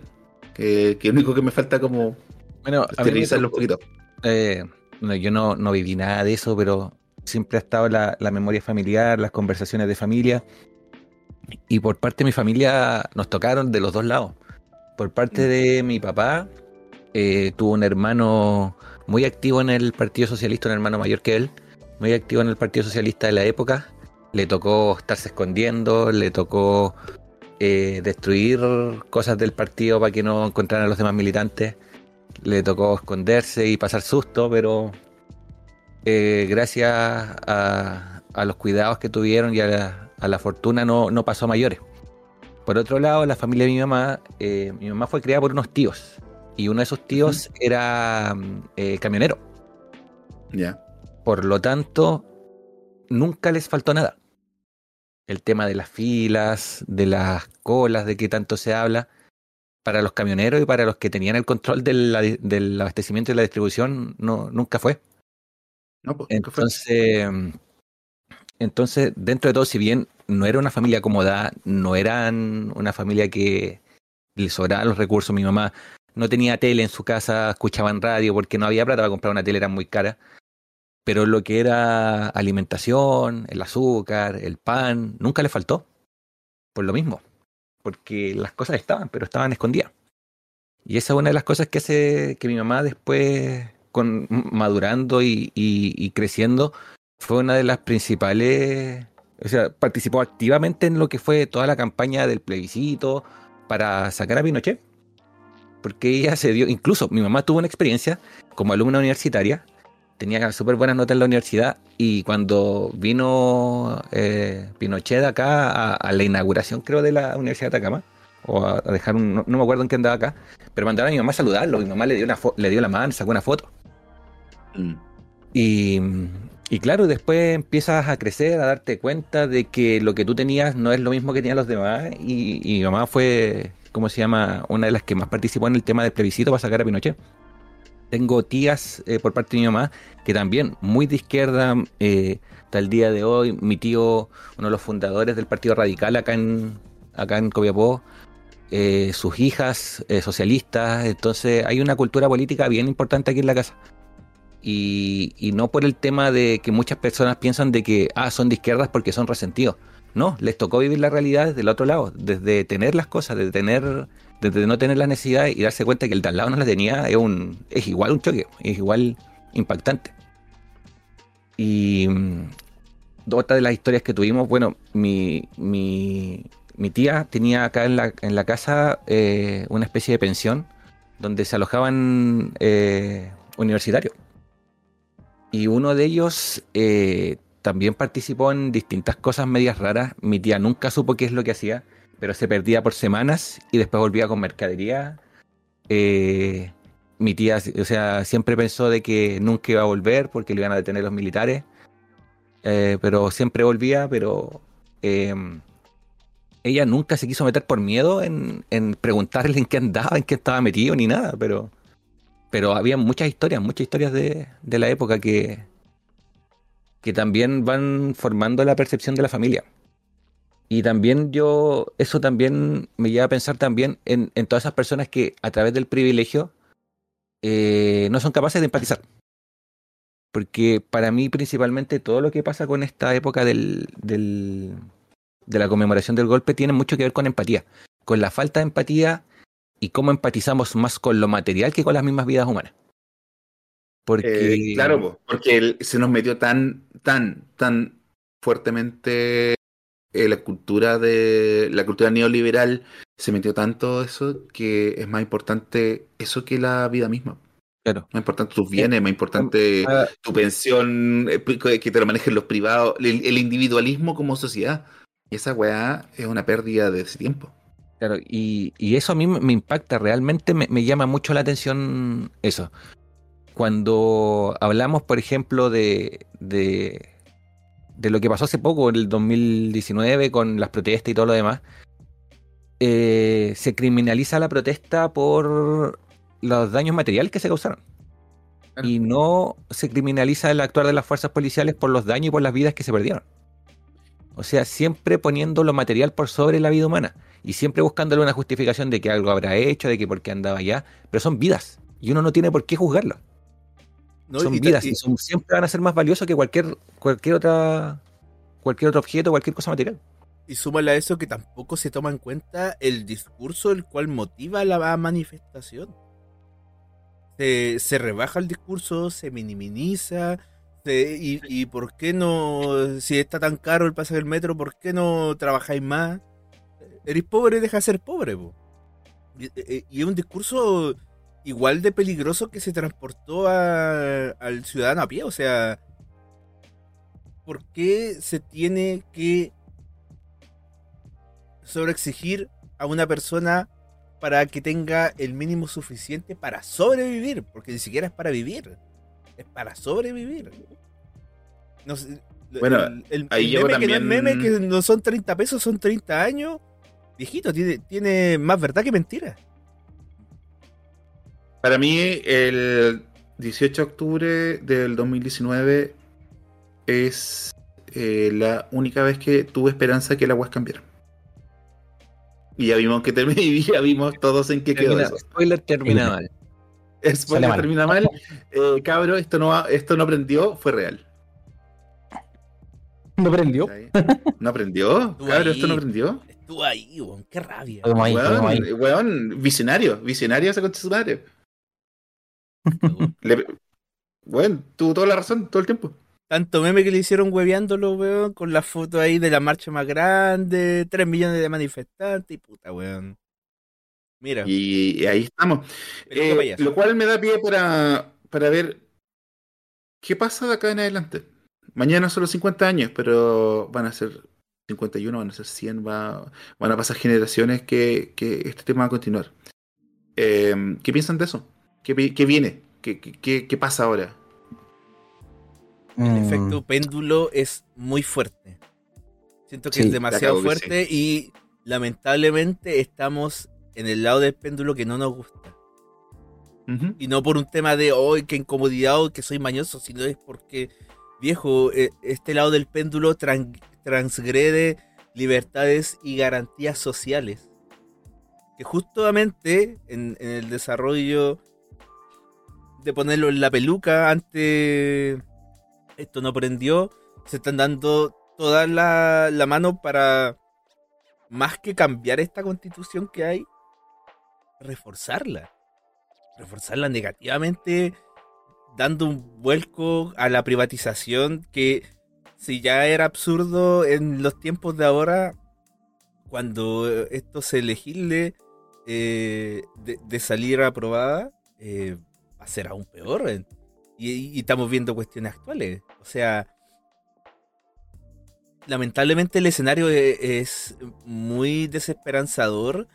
que, que único que me falta como bueno, un poquito. Eh, yo no, no, viví nada de eso, pero siempre ha estado la, la, memoria familiar, las conversaciones de familia. Y por parte de mi familia nos tocaron de los dos lados. Por parte mm. de mi papá, eh, tuvo un hermano muy activo en el Partido Socialista, un hermano mayor que él, muy activo en el Partido Socialista de la época. Le tocó estarse escondiendo, le tocó eh, destruir cosas del partido para que no encontraran a los demás militantes. Le tocó esconderse y pasar susto, pero eh, gracias a, los cuidados que tuvieron y a la, fortuna no, no, pasó a mayores. Por otro lado, la familia de mi mamá, eh, mi mamá fue criada por unos tíos y uno de esos tíos era camionero. Ya. Por lo tanto, nunca les faltó nada el tema de las filas, de las colas, de que tanto se habla, para los camioneros y para los que tenían el control del, del abastecimiento y la distribución, no, nunca fue. No, pues, Entonces, Entonces, dentro de todo, si bien no era una familia acomodada, no eran una familia que le sobraban los recursos, mi mamá no tenía tele en su casa, escuchaban radio porque no había plata para comprar una tele, era muy cara. Pero lo que era alimentación, el azúcar, el pan, nunca le faltó. Por lo mismo. Porque las cosas estaban, pero estaban escondidas. Y esa es una de las cosas que hace que mi mamá después, con, madurando y creciendo, fue una de las principales, o sea, participó activamente en lo que fue toda la campaña del plebiscito para sacar a Pinochet. Porque ella se dio, incluso mi mamá tuvo una experiencia como alumna universitaria, tenía súper buenas notas en la universidad y cuando vino eh, Pinochet acá a, la inauguración creo de la Universidad de Atacama, o a, dejar un, no, me acuerdo en qué andaba acá, pero mandaron a mi mamá a saludarlo, mi mamá le dio, una le dio la mano, sacó una foto. Mm. Y, y claro, después empiezas a crecer, a darte cuenta de que lo que tú tenías no es lo mismo que tenían los demás. Y, mi mamá fue, ¿cómo se llama? Una de las que más participó en el tema del plebiscito para sacar a Pinochet. Tengo tías eh, por parte de mi mamá que también, muy de izquierda, eh, hasta el día de hoy. Mi tío, uno de los fundadores del Partido Radical acá en, acá en Copiapó, eh, sus hijas socialistas. Entonces, hay una cultura política bien importante aquí en la casa y, no por el tema de que muchas personas piensan de que ah, son de izquierdas porque son resentidos. No, les tocó vivir la realidad desde el otro lado, desde tener las cosas, desde tener, desde no tener la necesidad y darse cuenta que el de al lado no las tenía, es un, es igual un choque, es igual impactante. Y mm, otra de las historias que tuvimos, bueno, mi, mi, mi tía tenía acá en la, en la casa eh, una especie de pensión donde se alojaban eh, universitarios. Y uno de ellos eh, también participó en distintas cosas medias raras. Mi tía nunca supo qué es lo que hacía, pero se perdía por semanas y después volvía con mercadería. Eh, mi tía, o sea, siempre pensó de que nunca iba a volver porque le iban a detener los militares. Eh, pero siempre volvía, pero em, ella nunca se quiso meter por miedo en, en, preguntarle en qué andaba, en qué estaba metido, ni nada, pero pero había muchas historias, muchas historias de, la época que, que también van formando la percepción de la familia. Y también yo, eso también me lleva a pensar también en, todas esas personas que a través del privilegio eh, no son capaces de empatizar. Porque para mí principalmente todo lo que pasa con esta época del, de la conmemoración del golpe tiene mucho que ver con empatía. Con la falta de empatía y cómo empatizamos más con lo material que con las mismas vidas humanas. Porque... Eh, claro, porque se nos metió tan, tan, tan fuertemente eh, la cultura de la cultura neoliberal se metió tanto eso que es más importante eso que la vida misma. Claro. Más importante tus bienes, más importante ah. tu pensión, eh, que te lo manejen los privados, el, individualismo como sociedad. Y esa weá es una pérdida de ese tiempo. Claro, y, eso a mí me impacta, realmente me, llama mucho la atención eso. Cuando hablamos, por ejemplo, de, de, lo que pasó hace poco, en el 2019, con las protestas y todo lo demás, eh, se criminaliza la protesta por los daños materiales que se causaron. Y no se criminaliza el actuar de las fuerzas policiales por los daños y por las vidas que se perdieron. O sea, siempre poniendo lo material por sobre la vida humana y siempre buscándole una justificación de que algo habrá hecho, de que por qué andaba allá, pero son vidas y uno no tiene por qué juzgarlo. Son vidas y, siempre van a ser más valiosos que cualquier, cualquier otra cualquier otro objeto, cualquier cosa material. Y súmale a eso que tampoco se toma en cuenta el discurso el cual motiva la manifestación. Se, se rebaja el discurso, se minimiza, y, y, por qué no, si está tan caro el pasaje del metro, ¿por qué no trabajáis más? eres pobre, deja de ser pobre. Eh, eh, y, es un discurso igual de peligroso que se transportó al ciudadano a pie. O sea, ¿por qué se tiene que sobreexigir a una persona para que tenga el mínimo suficiente para sobrevivir? Porque ni siquiera es para vivir, es para sobrevivir. bueno, el, ahí meme también... que no meme, que no son 30 pesos, son 30 años viejito, tiene, tiene más verdad que mentira. Para mí, el 18 de octubre del 2019 es eh, la única vez que tuve esperanza que la weas cambiara. Y ya vimos que termina, *laughs* y ya vimos todos en qué quedó eso. Spoiler termina mal. Spoiler termina mal. *laughs* Eh, cabro, esto no, esto no aprendió, fue real. ¿No aprendió? ¿No aprendió? Cabro, esto no aprendió. Estuvo ahí, weón, qué rabia. Weón, weón, visionario, visionario ese concha su madre. Le, bueno, tuvo toda la razón todo el tiempo. Tanto meme que le hicieron hueveándolo, weón, con la foto ahí de la marcha más grande, 3 millones de manifestantes y puta, weón. Mira. Y, ahí estamos. Eh, lo cual me da pie para, para ver qué pasa de acá en adelante. Mañana son los 50 años, pero van a ser 51, van a ser 100, va, van a pasar generaciones que, que este tema va a continuar. Eh, ¿Qué piensan de eso? ¿Qué, qué viene? ¿Qué, qué, qué pasa ahora? El mm. efecto péndulo es muy fuerte. Siento que es demasiado fuerte y lamentablemente estamos en el lado del péndulo que no nos gusta. Y no por un tema de hoy, que incomodidad o que soy mañoso, sino es porque, viejo, e, este lado del péndulo transgrede libertades y garantías sociales. Que justamente en, en el desarrollo de ponerlo en la peluca antes esto no prendió, se están dando toda la, la mano para, más que cambiar esta constitución que hay, reforzarla. Reforzarla negativamente, dando un vuelco a la privatización que si ya era absurdo en los tiempos de ahora, cuando esto se elegirle eh, de, salir aprobada, eh, va a ser aún peor. Y, estamos viendo cuestiones actuales. O sea, lamentablemente el escenario e, es, muy desesperanzador.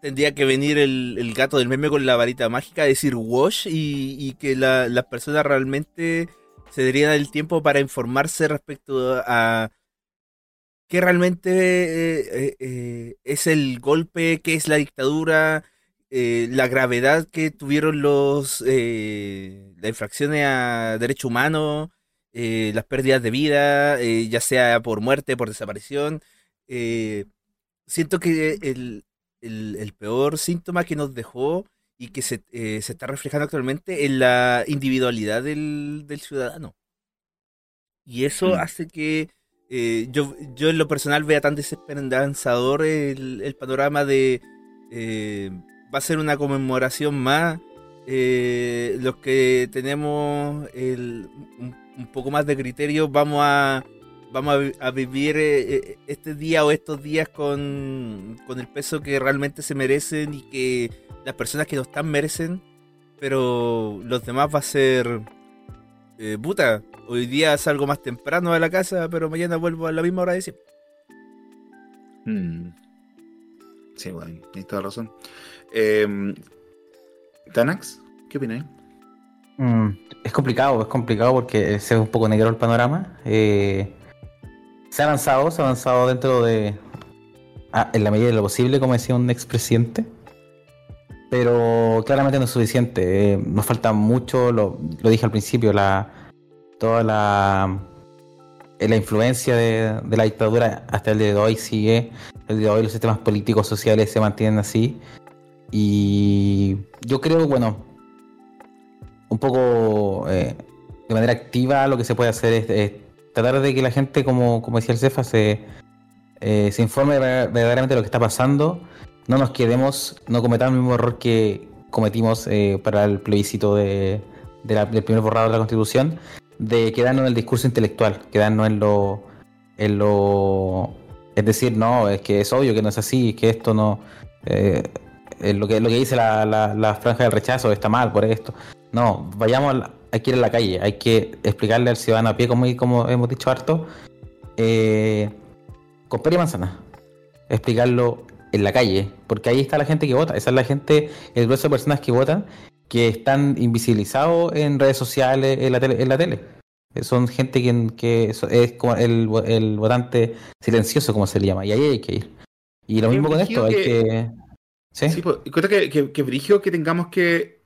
Tendría que venir el, gato del meme con la varita mágica, decir wash y, que las personas realmente se darían el tiempo para informarse respecto a qué realmente eh, eh, eh, es el golpe, qué es la dictadura, eh, la gravedad que tuvieron los eh, las infracciones a derechos humanos, eh, las pérdidas de vida, ya sea por muerte, por desaparición. siento que el, el, peor síntoma que nos dejó y que se, se está reflejando actualmente es la individualidad del, del ciudadano. Y eso mm. hace que yo, yo en lo personal vea tan desesperanzador el, el panorama de va a ser una conmemoración más. Eh, los que tenemos un, poco más de criterio vamos a vamos a, vivir eh, eh, este día o estos días con, con, el peso que realmente se merecen y que las personas que no están merecen, pero los demás va a ser puta. Hoy día salgo más temprano de la casa, pero mañana vuelvo a la misma hora de siempre. Hmm. Sí, bueno, tienes toda razón. Eh, Tanax, ¿qué opináis? Mm, es complicado, es complicado porque se ve un poco negro el panorama. Eh, se ha avanzado, se ha avanzado dentro de. Ah, en la medida de lo posible, como decía un expresidente. Pero claramente no es suficiente. Eh, nos falta mucho, lo, dije al principio, la toda la, eh, la influencia de, de, la dictadura hasta el día de hoy sigue. El día de hoy los sistemas políticos sociales se mantienen así. Y yo creo, bueno, un poco eh, de manera activa lo que se puede hacer es, tratar de que la gente, como, como decía el Cefa, se, eh, se informe verdaderamente de lo que está pasando. No nos quedemos, no cometamos el mismo error que cometimos eh, para el plebiscito de, del primer borrado de la Constitución, de quedarnos en el discurso intelectual, quedarnos en lo, en lo... Es decir, no, es que es obvio que no es así, que esto no... Eh, eh, lo, que, lo que dice la, la, franja del rechazo está mal por esto. No, vayamos, hay que ir a la calle, hay que explicarle al ciudadano a pie, como, como hemos dicho harto, eh, con pera y manzana. Explicarlo en la calle, porque ahí está la gente que vota, esa es la gente, el grueso de personas que votan, que están invisibilizados en redes sociales, en la tele. En la tele. Son gente que, que es como el, el, votante silencioso, como se le llama, y ahí hay que ir. Y lo mismo con esto, hay que... Sí, sí pues, que, que, que brigio que tengamos que,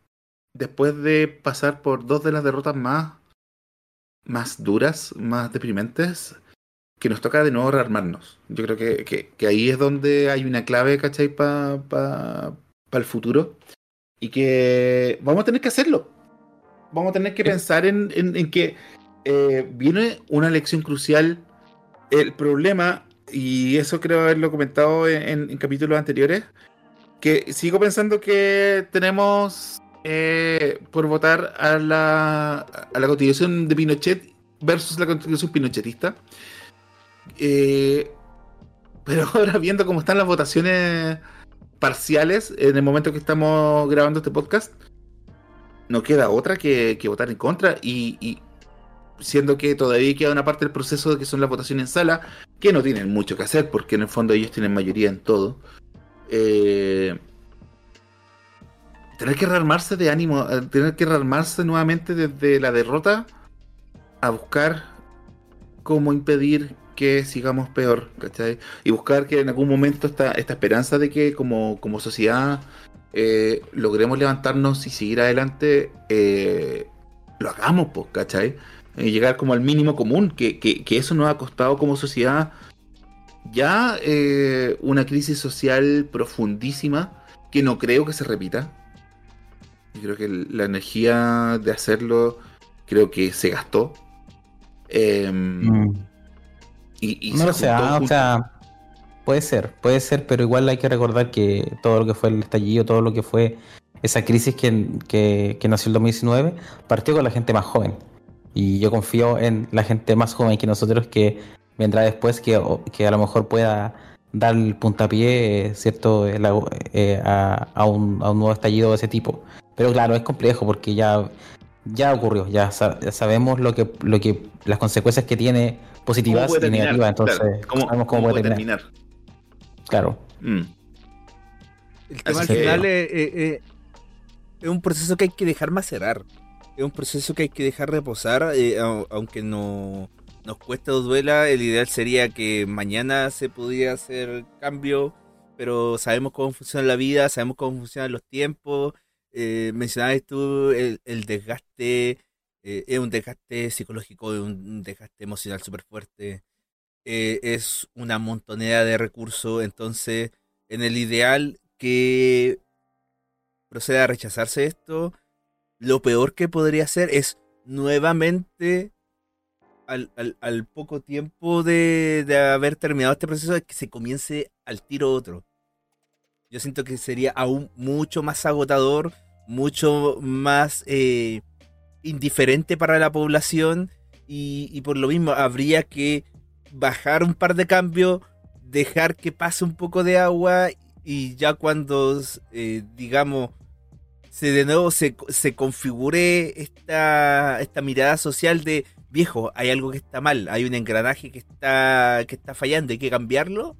después de pasar por dos de las derrotas más más duras, más deprimentes, que nos toca de nuevo rearmarnos. Yo creo que, ahí es donde hay una clave, ¿cachai? Para pa, el futuro. Y que vamos a tener que hacerlo. Vamos a tener que pensar en, que eh, viene una lección crucial. El problema, y eso creo haberlo comentado en, en capítulos anteriores, que sigo pensando que tenemos eh, por votar a la, a la constitución de Pinochet versus la constitución pinochetista. Eh, pero *laughs* ahora viendo cómo están las votaciones parciales en el momento que estamos grabando este podcast, no queda otra que, votar en contra y, siendo que todavía queda una parte del proceso de que son las votaciones en sala, que no tienen mucho que hacer porque en el fondo ellos tienen mayoría en todo. Eh, tener que rearmarse de ánimo, eh, tener que rearmarse nuevamente desde la derrota a buscar cómo impedir que sigamos peor, ¿cachai? Y buscar que en algún momento esta, esta esperanza de que como, como sociedad eh, logremos levantarnos y seguir adelante, eh, lo hagamos, pues, ¿cachai? Y llegar como al mínimo común, que, que, eso nos ha costado como sociedad ya una crisis social profundísima que no creo que se repita y creo que la energía de hacerlo, creo que se gastó. Mm. y, no lo sé, ah, o sea, puede ser, puede ser, pero igual hay que recordar que todo lo que fue el estallido, todo lo que fue esa crisis que, que, nació el 2019, partió con la gente más joven. Y yo confío en la gente más joven que nosotros que vendrá después, que, que a lo mejor pueda dar el puntapié, ¿cierto?, eh, a, a, un, a un nuevo estallido de ese tipo. Pero claro, es complejo porque ya, ya ocurrió, ya, sabemos lo que, lo que, las consecuencias que tiene positivas y negativas, entonces ¿Cómo, sabemos cómo, puede terminar. Claro. Mm. El tema al final es, un proceso que hay que dejar macerar. Es un proceso que hay que dejar reposar, eh, aunque no nos cueste o duela, el ideal sería que mañana se pudiera hacer cambio, pero sabemos cómo funciona la vida, sabemos cómo funcionan los tiempos, eh, mencionabas tú el, desgaste, eh, es un desgaste psicológico, es un desgaste emocional súper fuerte, eh, es una montonera de recursos, entonces en el ideal que proceda a rechazarse esto, lo peor que podría hacer es nuevamente al, poco tiempo de, haber terminado este proceso, que se comience al tiro otro. Yo siento que sería aún mucho más agotador mucho más eh, indiferente para la población y, por lo mismo habría que bajar un par de cambios, dejar que pase un poco de agua y ya cuando, eh, digamos, se de nuevo se, se configure esta, esta mirada social de viejo, hay algo que está mal, hay un engranaje que está, que está fallando, hay que cambiarlo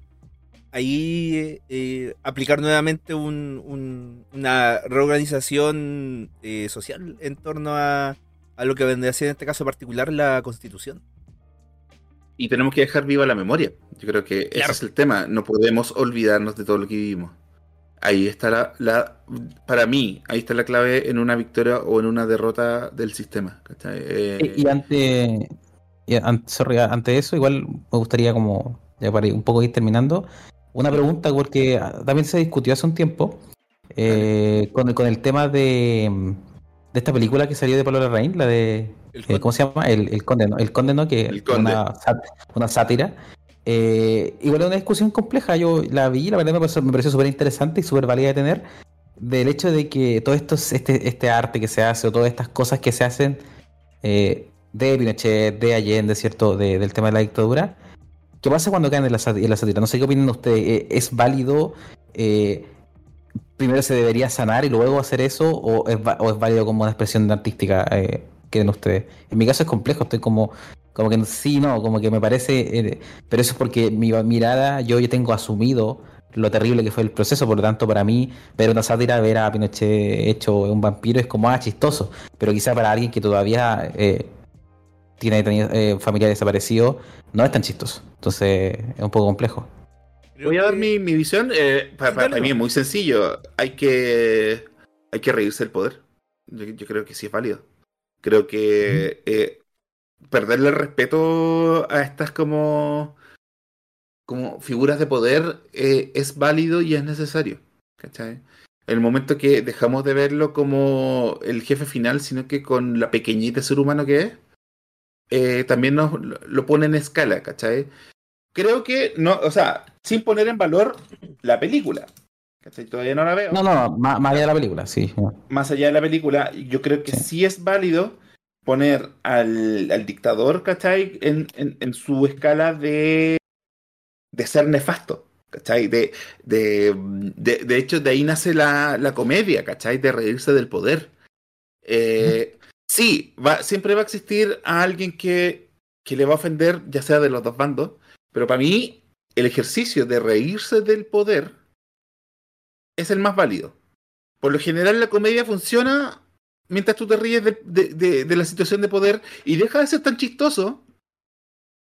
ahí eh, aplicar nuevamente una reorganización eh, social en torno a, lo que vendría a ser en este caso particular la constitución. Y tenemos que dejar viva la memoria. Yo creo que ese es el tema. No podemos olvidarnos de todo lo que vivimos. Ahí está la, para mí, ahí está la clave en una victoria o en una derrota del sistema. Eh, y, ante, ante eso, igual me gustaría como, ya para un poco ir terminando, una pregunta, porque también se discutió hace un tiempo eh, con, el, con el tema de, de esta película que salió de Pablo Larraín, la de. Eh, ¿Cómo se llama? El, el Conde, ¿no? El Conde, ¿no? Que es una, una, sátira. Eh, igual es una discusión compleja. Yo la vi, la verdad me pareció, pareció súper interesante y súper válida de tener. Del hecho de que todo esto, este, este arte que se hace o todas estas cosas que se hacen de Pinochet, de Allende, ¿cierto? De, del tema de la dictadura ¿Qué pasa cuando caen en la, sátira? No sé qué opinan ustedes. Eh, ¿Es válido? Eh, ¿Primero se debería sanar y luego hacer eso? ¿O es, válido como una expresión artística? Eh, ¿Creen ustedes? En mi caso es complejo. Estoy como, como que sí, no, como que me parece. Eh, pero eso es porque mi mirada, yo ya tengo asumido lo terrible que fue el proceso, por lo tanto para mí ver una sátira, ver a Pinochet hecho un vampiro es como ah, chistoso, pero quizá para alguien que todavía tiene eh, familia desaparecido, no es tan chistoso. Entonces es un poco complejo. Voy a dar mi, visión. Eh, para, mí es muy sencillo. Hay que, hay que reírse del poder. Yo, creo que sí es válido. Creo que eh, perderle el respeto a estas como, como figuras de poder eh, es válido y es necesario. ¿Cachai? el momento que dejamos de verlo como el jefe final, sino que con la pequeñita ser humano que es, eh, también nos lo pone en escala, ¿cachai? Creo que no, o sea, sin poner en valor la película. ¿Cachai? Todavía no la veo. No, no, más, allá de la película, sí. Más allá de la película, yo creo que sí, es válido poner al, al dictador, ¿cachai? En, en, en, su escala de, de ser nefasto. ¿Cachai? De, de, de, de hecho, de ahí nace la, la, comedia, ¿cachai? De reírse del poder. Eh, sí, va, siempre va a existir a alguien que, que le va a ofender, ya sea de los dos bandos, pero para mí el ejercicio de reírse del poder es el más válido. Por lo general la comedia funciona mientras tú te ríes de, de, de, la situación de poder y deja de ser tan chistoso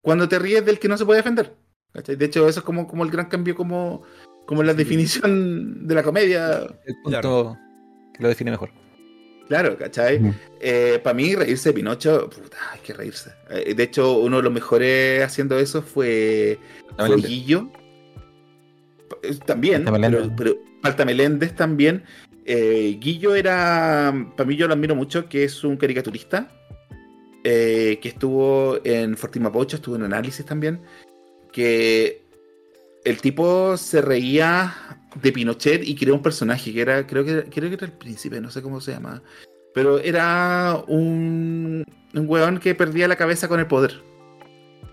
cuando te ríes del que no se puede defender. De hecho, eso es como, como el gran cambio, como, como la definición de la comedia. El punto que lo define mejor. Claro, ¿cachai? Eh, para mí, reírse de Pinocho, puta, hay que reírse. Eh, de hecho, uno de los mejores haciendo eso fue, fue Guillo. Eh, también, pero, pero Falta Meléndez también. Guillo era, para mí yo lo admiro mucho, que es un caricaturista, que estuvo en Fortima Pocho, estuvo en análisis también que el tipo se reía de Pinochet y creó un personaje que era, creo que, creo que era el príncipe, no sé cómo se llama. Pero era un, un weón que perdía la cabeza con el poder.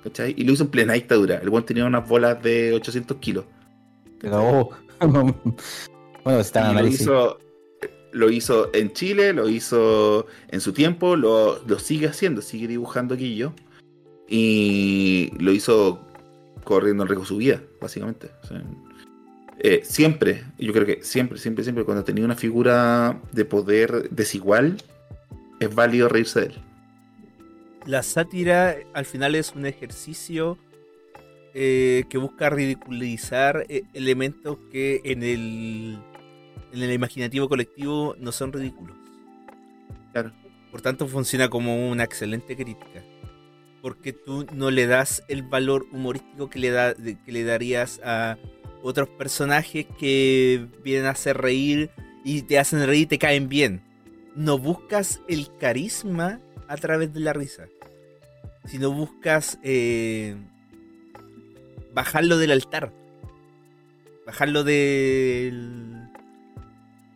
¿Cachai? Y lo hizo en plena dictadura. El weón tenía unas bolas de 800 kilos. *laughs* bueno, está en lo hizo, lo hizo en Chile, lo hizo en su tiempo, lo, lo sigue haciendo, sigue dibujando Guillo. Y lo hizo corriendo en riesgo su vida, básicamente. Eh, siempre, yo creo que siempre, siempre, siempre, cuando tenía una figura de poder desigual, es válido reírse de él. La sátira al final es un ejercicio eh, que busca ridiculizar eh, elementos que en el, en el imaginativo colectivo no son ridículos. Claro. Por tanto, funciona como una excelente crítica porque tú no le das el valor humorístico que le, da, que le darías a otros personajes que vienen a hacer reír y te hacen reír y te caen bien. No buscas el carisma a través de la risa, sino buscas eh, bajarlo del altar, bajarlo del,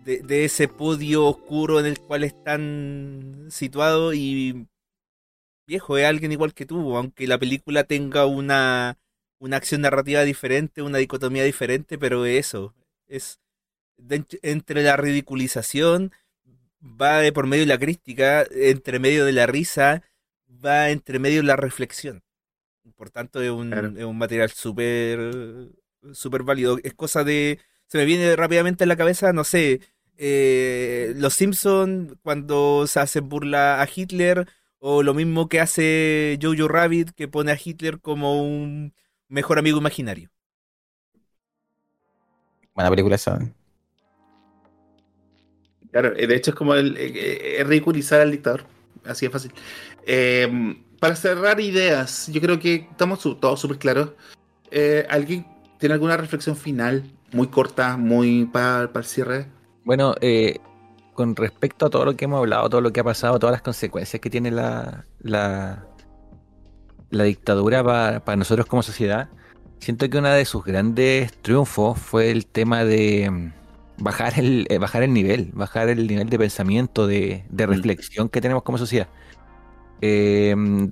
de, de ese podio oscuro en el cual están situados y viejo, es alguien igual que tú, aunque la película tenga una, una acción narrativa diferente, una dicotomía diferente, pero eso, es entre la ridiculización, va de por medio de la crítica, entre medio de la risa, va entre medio de la reflexión. Por tanto, es un, es un material súper súper válido. Es cosa de... Se me viene rápidamente en la cabeza, no sé, eh, Los Simpson cuando se hacen burla a Hitler o lo mismo que hace Jojo Rabbit, que pone a Hitler como un mejor amigo imaginario. Buena película esa. Claro, eh, de hecho es como el, eh, eh, ridiculizar al dictador. Así de fácil. para cerrar ideas, yo creo que estamos todos súper claros. ¿Alguien tiene alguna reflexión final? Muy corta, muy para, para el cierre. Bueno, eh, con respecto a todo lo que hemos hablado, todo lo que ha pasado, todas las consecuencias que tiene la, la, dictadura para, nosotros como sociedad, siento que uno de sus grandes triunfos fue el tema de mm, bajar el, eh, bajar el nivel, bajar el nivel de pensamiento, de, mm. reflexión que tenemos como sociedad. Em,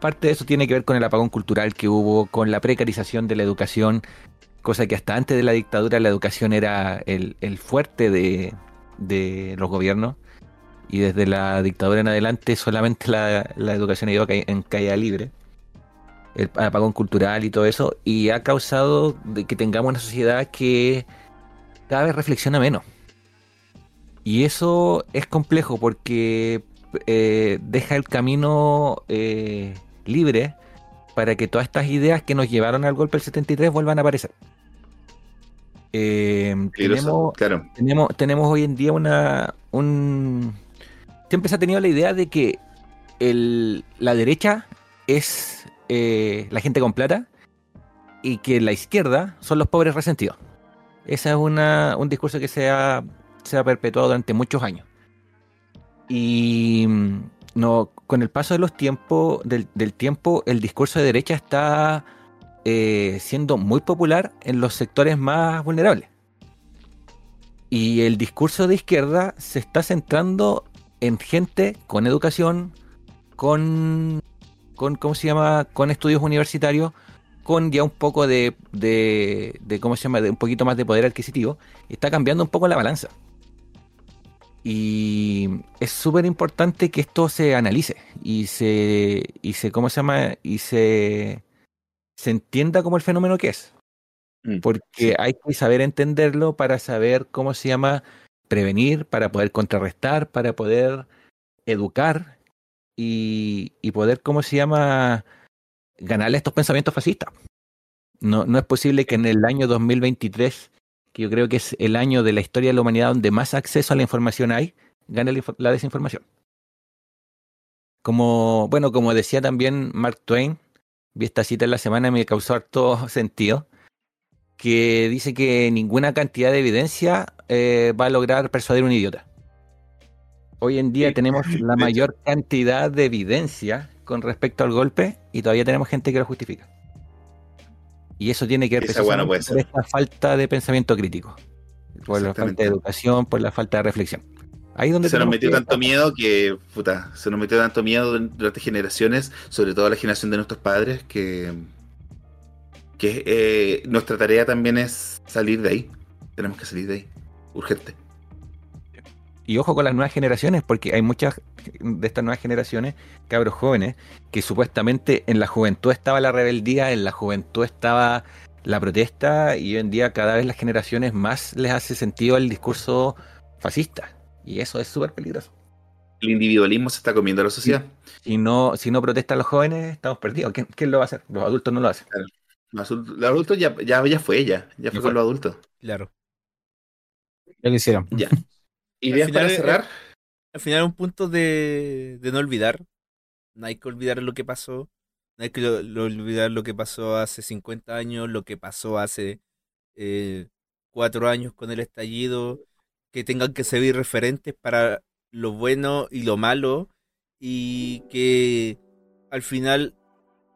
parte de eso tiene que ver con el apagón cultural que hubo, con la precarización de la educación, cosa que hasta antes de la dictadura la educación era el fuerte de, de los gobiernos y desde la dictadura en adelante solamente la, educación ha ido en caída libre, el apagón cultural y todo eso, y ha causado de que tengamos una sociedad que cada vez reflexiona menos. Y eso es complejo porque eh, deja el camino eh, libre para que todas estas ideas que nos llevaron al golpe del 73 vuelvan a aparecer. Eh, tenemos, tenemos, tenemos hoy en día una. Un... Siempre se ha tenido la idea de que la derecha es eh, la gente con plata y que la izquierda son los pobres resentidos. Ese es un discurso que se ha, se ha perpetuado durante muchos años. Y mm, no, con el paso de los tiempos, del, tiempo, el discurso de derecha está eh, siendo muy popular en los sectores más vulnerables. Y el discurso de izquierda se está centrando en gente con educación, con, con ¿cómo se llama? Con estudios universitarios, con ya un poco de, de, de, ¿cómo se llama? De un poquito más de poder adquisitivo. Está cambiando un poco la balanza. Y es súper importante que esto se analice y se, y se, ¿cómo se llama? Y se, se entienda como el fenómeno que es. Mm, Porque hay que saber entenderlo para saber cómo se llama prevenir, para poder contrarrestar, para poder educar y, y poder, ¿cómo se llama? ganarle estos pensamientos fascistas. No, no es posible que en el año 2023, que yo creo que es el año de la historia de la humanidad donde más acceso a la información hay, gane la, desinformación. Como, bueno, como decía también Mark Twain, vi esta cita en la semana y me causó harto *laughs* sentido, que dice que ninguna cantidad de evidencia eh, va a lograr persuadir a un idiota. Hoy en día tenemos la mayor cantidad de evidencia con respecto al golpe y todavía tenemos gente que lo justifica. Y eso tiene que ver con esta falta de pensamiento crítico, por la falta de educación, por la falta de reflexión. Ahí donde se nos metió tanto miedo que, puta, se nos metió tanto miedo durante generaciones, sobre todo la generación de nuestros padres, que, que eh, nuestra tarea también es salir de ahí. Tenemos que salir de ahí, urgente. Y ojo con las nuevas generaciones, porque hay muchas de estas nuevas generaciones, cabros jóvenes, que supuestamente en la juventud estaba la rebeldía, en la juventud estaba la protesta, y hoy en día cada vez las generaciones más les hace sentido el discurso fascista. Y eso es súper peligroso. El individualismo se está comiendo a la sociedad. Si no, si no protestan los jóvenes, estamos perdidos. ¿Quién, lo va a hacer? Los adultos no lo hacen. Los, adultos ya, ya, ya fue ella, ya fue con los adultos. Claro. Ya lo hicieron. Ya. *laughs* ¿Ideas para cerrar? Al final, un punto de, no olvidar. No hay que olvidar lo que pasó. No hay que olvidar lo que pasó hace 50 años, lo que pasó hace eh, cuatro años con el estallido. Que tengan que servir referentes para lo bueno y lo malo. Y que al final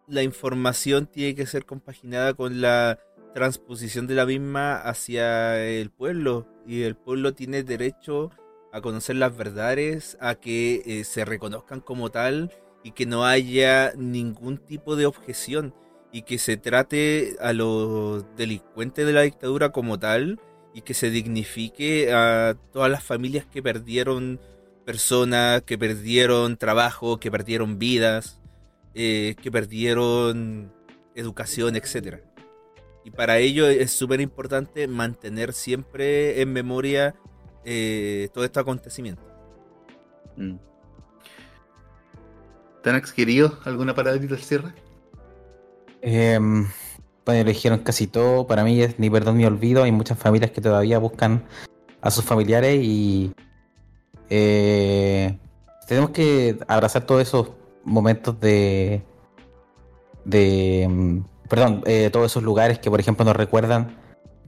la información tiene que ser compaginada con la transposición de la misma hacia el pueblo y el pueblo tiene derecho a conocer las verdades, a que eh, se reconozcan como tal y que no haya ningún tipo de objeción y que se trate a los delincuentes de la dictadura como tal y que se dignifique a todas las familias que perdieron personas, que perdieron trabajo, que perdieron vidas, eh, que perdieron educación, etcétera. Y para ello es súper importante mantener siempre en memoria eh, todo este acontecimiento. Mm. ¿Tanax querido? ¿Alguna paradita al cierre? Eh, dijeron casi todo. Para mí es ni perdón ni olvido. Hay muchas familias que todavía buscan a sus familiares y eh, tenemos que abrazar todos esos momentos de de em, perdón, eh, todos esos lugares que, por ejemplo, nos recuerdan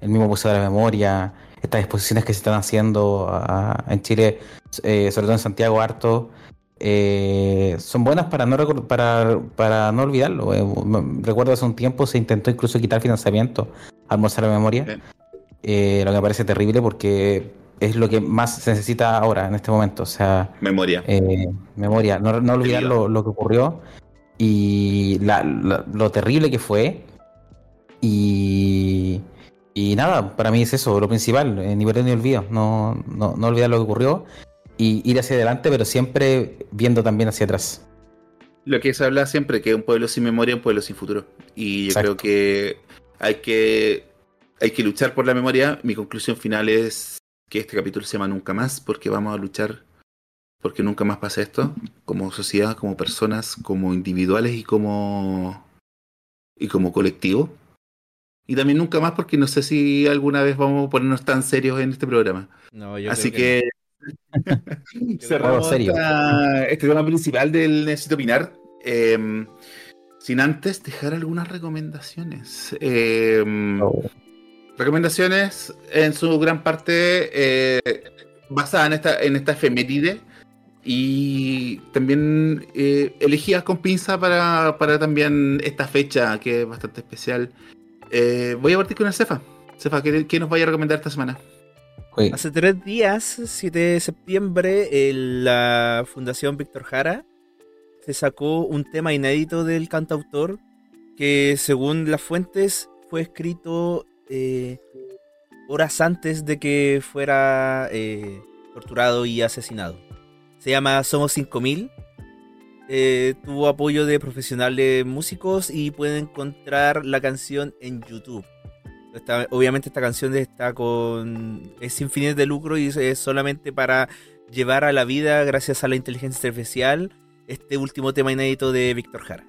el mismo Museo de la Memoria, estas exposiciones que se están haciendo en Chile, eh, sobre todo en Santiago, harto, eh, son buenas para no, para, para no olvidarlo. recuerdo hace un tiempo se intentó incluso quitar financiamiento al Museo de la Memoria, lo que me parece terrible porque es lo que más se necesita ahora, en este momento. O sea, memoria. memoria, no, no olvidar lo, lo, que ocurrió y lo terrible que fue. Y, y nada, para mí es eso, lo principal, eh, ni perder ni olvido, no, no, no olvidar lo que ocurrió y ir hacia adelante, pero siempre viendo también hacia atrás. Lo que se habla siempre, que un pueblo sin memoria es un pueblo sin futuro. Y yo creo que hay que hay que luchar por la memoria. Mi conclusión final es que este capítulo se llama Nunca más, porque vamos a luchar porque nunca más pasa esto, como sociedad, como personas, como individuales y como y como colectivo. Y también nunca más porque no sé si alguna vez vamos a ponernos tan serios en este programa. Así que, *laughs* Cerramos este tema principal del Necesito Opinar. Em, sin antes dejar algunas recomendaciones. Em, oh. Recomendaciones en su gran parte eh, basadas en esta, en esta efeméride y también eh, elegidas con pinza para, también esta fecha que es bastante especial. Eh, voy a partir con el Cefa. Cefa, ¿qué, nos vaya a recomendar esta semana? Hace tres días, 7 de septiembre, la Fundación Víctor Jara se sacó un tema inédito del cantautor que según las fuentes fue escrito eh, horas antes de que fuera eh, torturado y asesinado. Se llama Somos 5000. Eh, tuvo apoyo de profesionales músicos y pueden encontrar la canción en YouTube. Obviamente esta canción está con es sin fines de lucro y es solamente para llevar a la vida gracias a la inteligencia artificial este último tema inédito de Víctor Jara.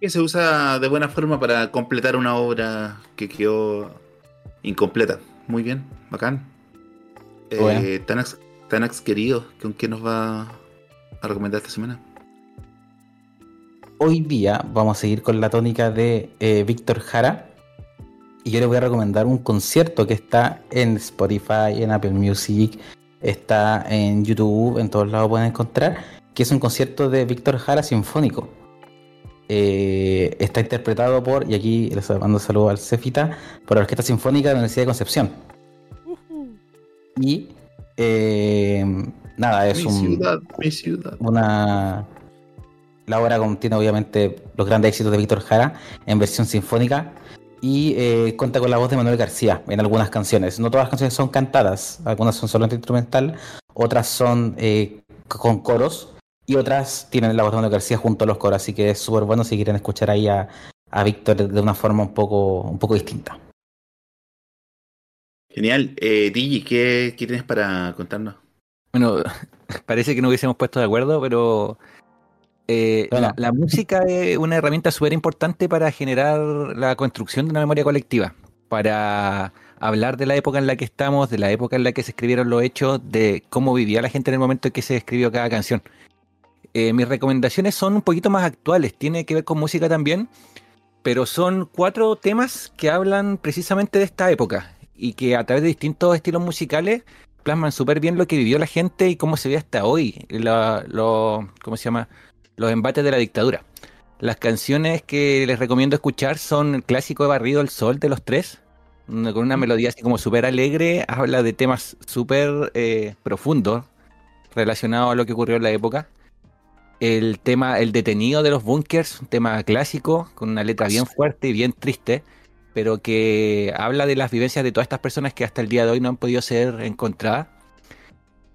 Que se usa de buena forma para completar una obra que quedó incompleta. Muy bien, bacán. Eh, Tanax, querido, ¿con qué nos va a recomendar esta semana? Hoy día vamos a seguir con la tónica de eh, Víctor Jara. Y yo les voy a recomendar un concierto que está en Spotify, en Apple Music, está en YouTube, en todos lados pueden encontrar, que es un concierto de Víctor Jara Sinfónico. Eh, está interpretado por, y aquí les mando saludo al Cefita, por la Orquesta Sinfónica de la Universidad de Concepción. Y eh, nada, es mi ciudad, mi ciudad. una la obra contiene obviamente los grandes éxitos de Víctor Jara en versión sinfónica y eh, cuenta con la voz de Manuel García en algunas canciones. No todas las canciones son cantadas, algunas son solamente instrumental, otras son con coros y otras tienen la voz de Manuel García junto a los coros, así que es súper bueno si quieren escuchar ahí a, Víctor de una forma un poco, un poco distinta. Genial. Eh, Digi, ¿qué, tienes para contarnos? Bueno, *laughs* parece que no hubiésemos puesto de acuerdo, pero eh, la, música *laughs* es una herramienta súper importante para generar la construcción de una memoria colectiva, para hablar de la época en la que estamos, de la época en la que se escribieron los hechos, de cómo vivía la gente en el momento en que se escribió cada canción. Eh, mis recomendaciones son un poquito más actuales, tiene que ver con música también, pero son cuatro temas que hablan precisamente de esta época y que a través de distintos estilos musicales plasman súper bien lo que vivió la gente y cómo se ve hasta hoy, ¿cómo se llama? Los embates de la dictadura. Las canciones que les recomiendo escuchar son el clásico de Barrido el Sol de los tres, con una melodía así como súper alegre, habla de temas súper eh, profundos relacionados a lo que ocurrió en la época el tema, el detenido de los bunkers, un tema clásico, con una letra bien fuerte y bien triste, pero que habla de las vivencias de todas estas personas que hasta el día de hoy no han podido ser encontradas.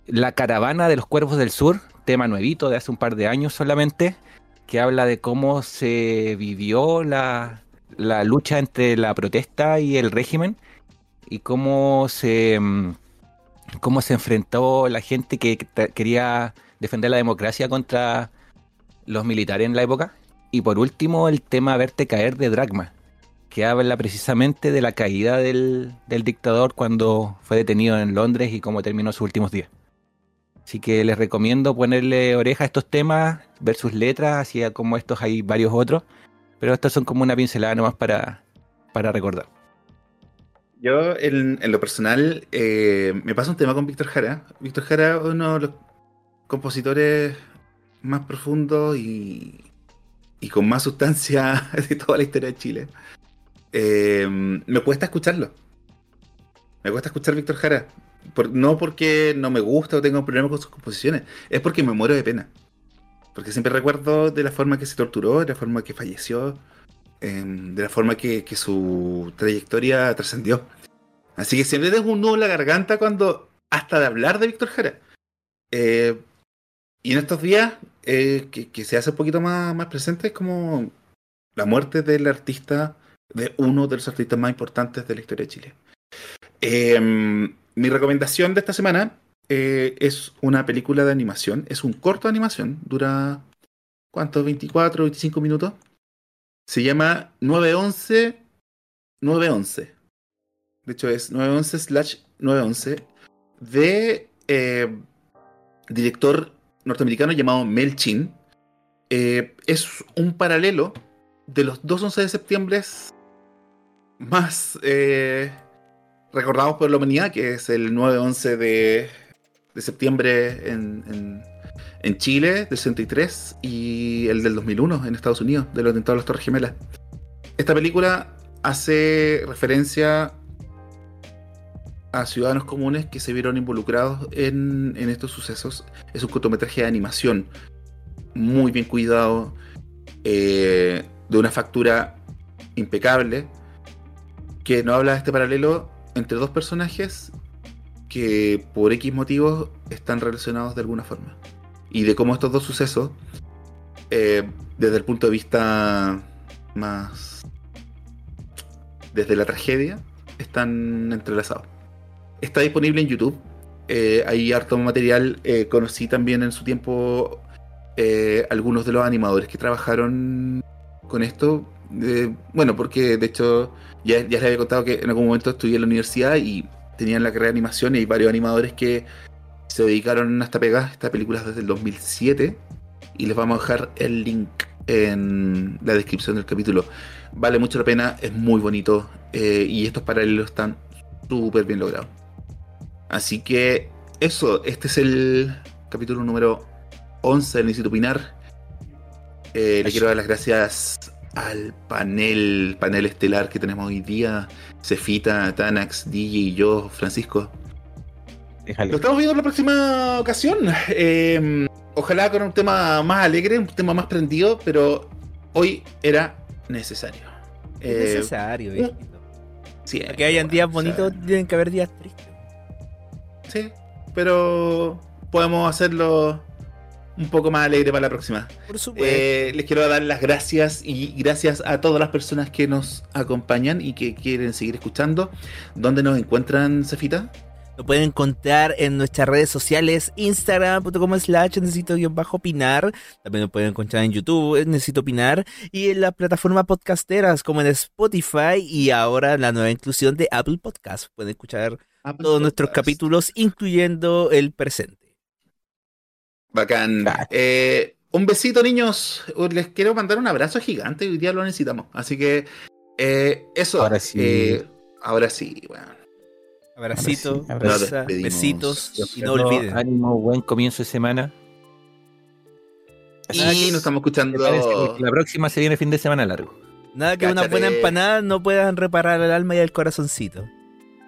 La caravana de los cuervos del sur, tema nuevito de hace un par de años solamente, que habla de cómo se vivió la, la lucha entre la protesta y el régimen y cómo se, mm, cómo se enfrentó la gente que quería defender la democracia contra los militares en la época. Y por último, el tema Verte caer de Dragma, que habla precisamente de la caída del, dictador cuando fue detenido en Londres y cómo terminó sus últimos días. Así que les recomiendo ponerle oreja a estos temas, ver sus letras, así como estos hay varios otros, pero estos son como una pincelada nomás para, para recordar. Yo, en, lo personal, eh, me pasa un tema con Víctor Jara. Víctor Jara uno de los compositores más profundos y, y con más sustancia *laughs* de toda la historia de Chile. Eh, me cuesta escucharlo. Me cuesta escuchar Víctor Jara. No porque no me gusta o tenga un problema con sus composiciones, es porque me muero de pena. Porque siempre recuerdo de la forma que se torturó, de la forma que falleció, em, de la forma que, su trayectoria trascendió. Así que siempre tengo un nudo en la garganta cuando, hasta de hablar de Víctor Jara. Eh, y en estos días, eh, que, se hace un poquito más, más presente, es como la muerte del artista, de uno de los artistas más importantes de la historia de Chile. Em, mi recomendación de esta semana eh, es una película de animación, es un corto de animación, dura, ¿cuánto? 24, 25 minutos. Se llama 911 911. De hecho es 911 slash 911 de eh, director norteamericano llamado Mel Chin. Eh, es un paralelo de los dos 11 de septiembre más recordados por la humanidad, que es el 9-11 de, de septiembre en, en, Chile, del 63, y el del 2001 en Estados Unidos, de los atentados de las Torres Gemelas. Esta película hace referencia a ciudadanos comunes que se vieron involucrados en, en estos sucesos. Es un cortometraje de animación muy bien cuidado, eh, de una factura impecable, que no habla de este paralelo entre dos personajes que por X motivos están relacionados de alguna forma. Y de cómo estos dos sucesos, eh, desde el punto de vista más... desde la tragedia, están entrelazados. Está disponible en YouTube. Eh, hay harto material. Eh, conocí también en su tiempo algunos de los animadores que trabajaron con esto. Bueno, porque de hecho ya, ya les había contado que en algún momento estudié en la universidad y tenían la carrera de animación y hay varios animadores que se dedicaron a esta pega, esta película desde el 2007 y les vamos a dejar el link en la descripción del capítulo. Vale mucho la pena, es muy bonito eh, y estos paralelos están súper bien logrados. Así que eso, este es el capítulo número 11 del Necesito Opinar. Eh, le quiero dar las gracias al panel, panel estelar que tenemos hoy día. Cefita, Tanax, DJ y yo, Francisco. Lo estamos viendo en la próxima ocasión. Em, ojalá con un tema más alegre, un tema más prendido, pero hoy era necesario. Es eh, necesario, viejito. Sí, Para que hayan días bonitos, tienen que haber días tristes. Sí, pero podemos hacerlo un poco más alegre para la próxima. Por supuesto. Eh, les quiero dar las gracias y gracias a todas las personas que nos acompañan y que quieren seguir escuchando. ¿Dónde nos encuentran, Cefita? Lo pueden encontrar en nuestras redes sociales, instagram.com slash necesito opinar. También lo pueden encontrar en YouTube, necesito opinar. Y en la plataforma podcasteras como en Spotify y ahora la nueva inclusión de Apple Podcast. Pueden escuchar todos nuestros capítulos, incluyendo el presente. Bacán. Eh, un besito, niños. Les quiero mandar un abrazo gigante. Hoy día lo necesitamos. Así que eh, eso. Ahora sí. Eh, ahora sí, bueno. Abracito, besitos y no olviden. Ánimo, buen comienzo de semana. Y nos estamos escuchando. La próxima se viene fin de semana largo. Nada que una buena empanada no puedan reparar el alma y el corazoncito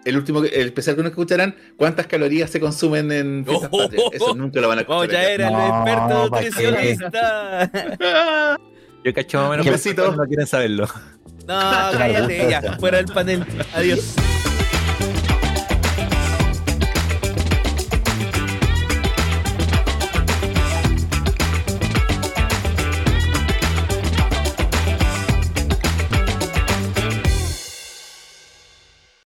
el último, el especial que nos escucharán, cuántas calorías se consumen en fiestas Eso nunca lo van a escuchar. Oh, ya era el experto nutricionista. Yo cacho más o menos no quieren saberlo. No, cállate ya, fuera del panel. Adiós.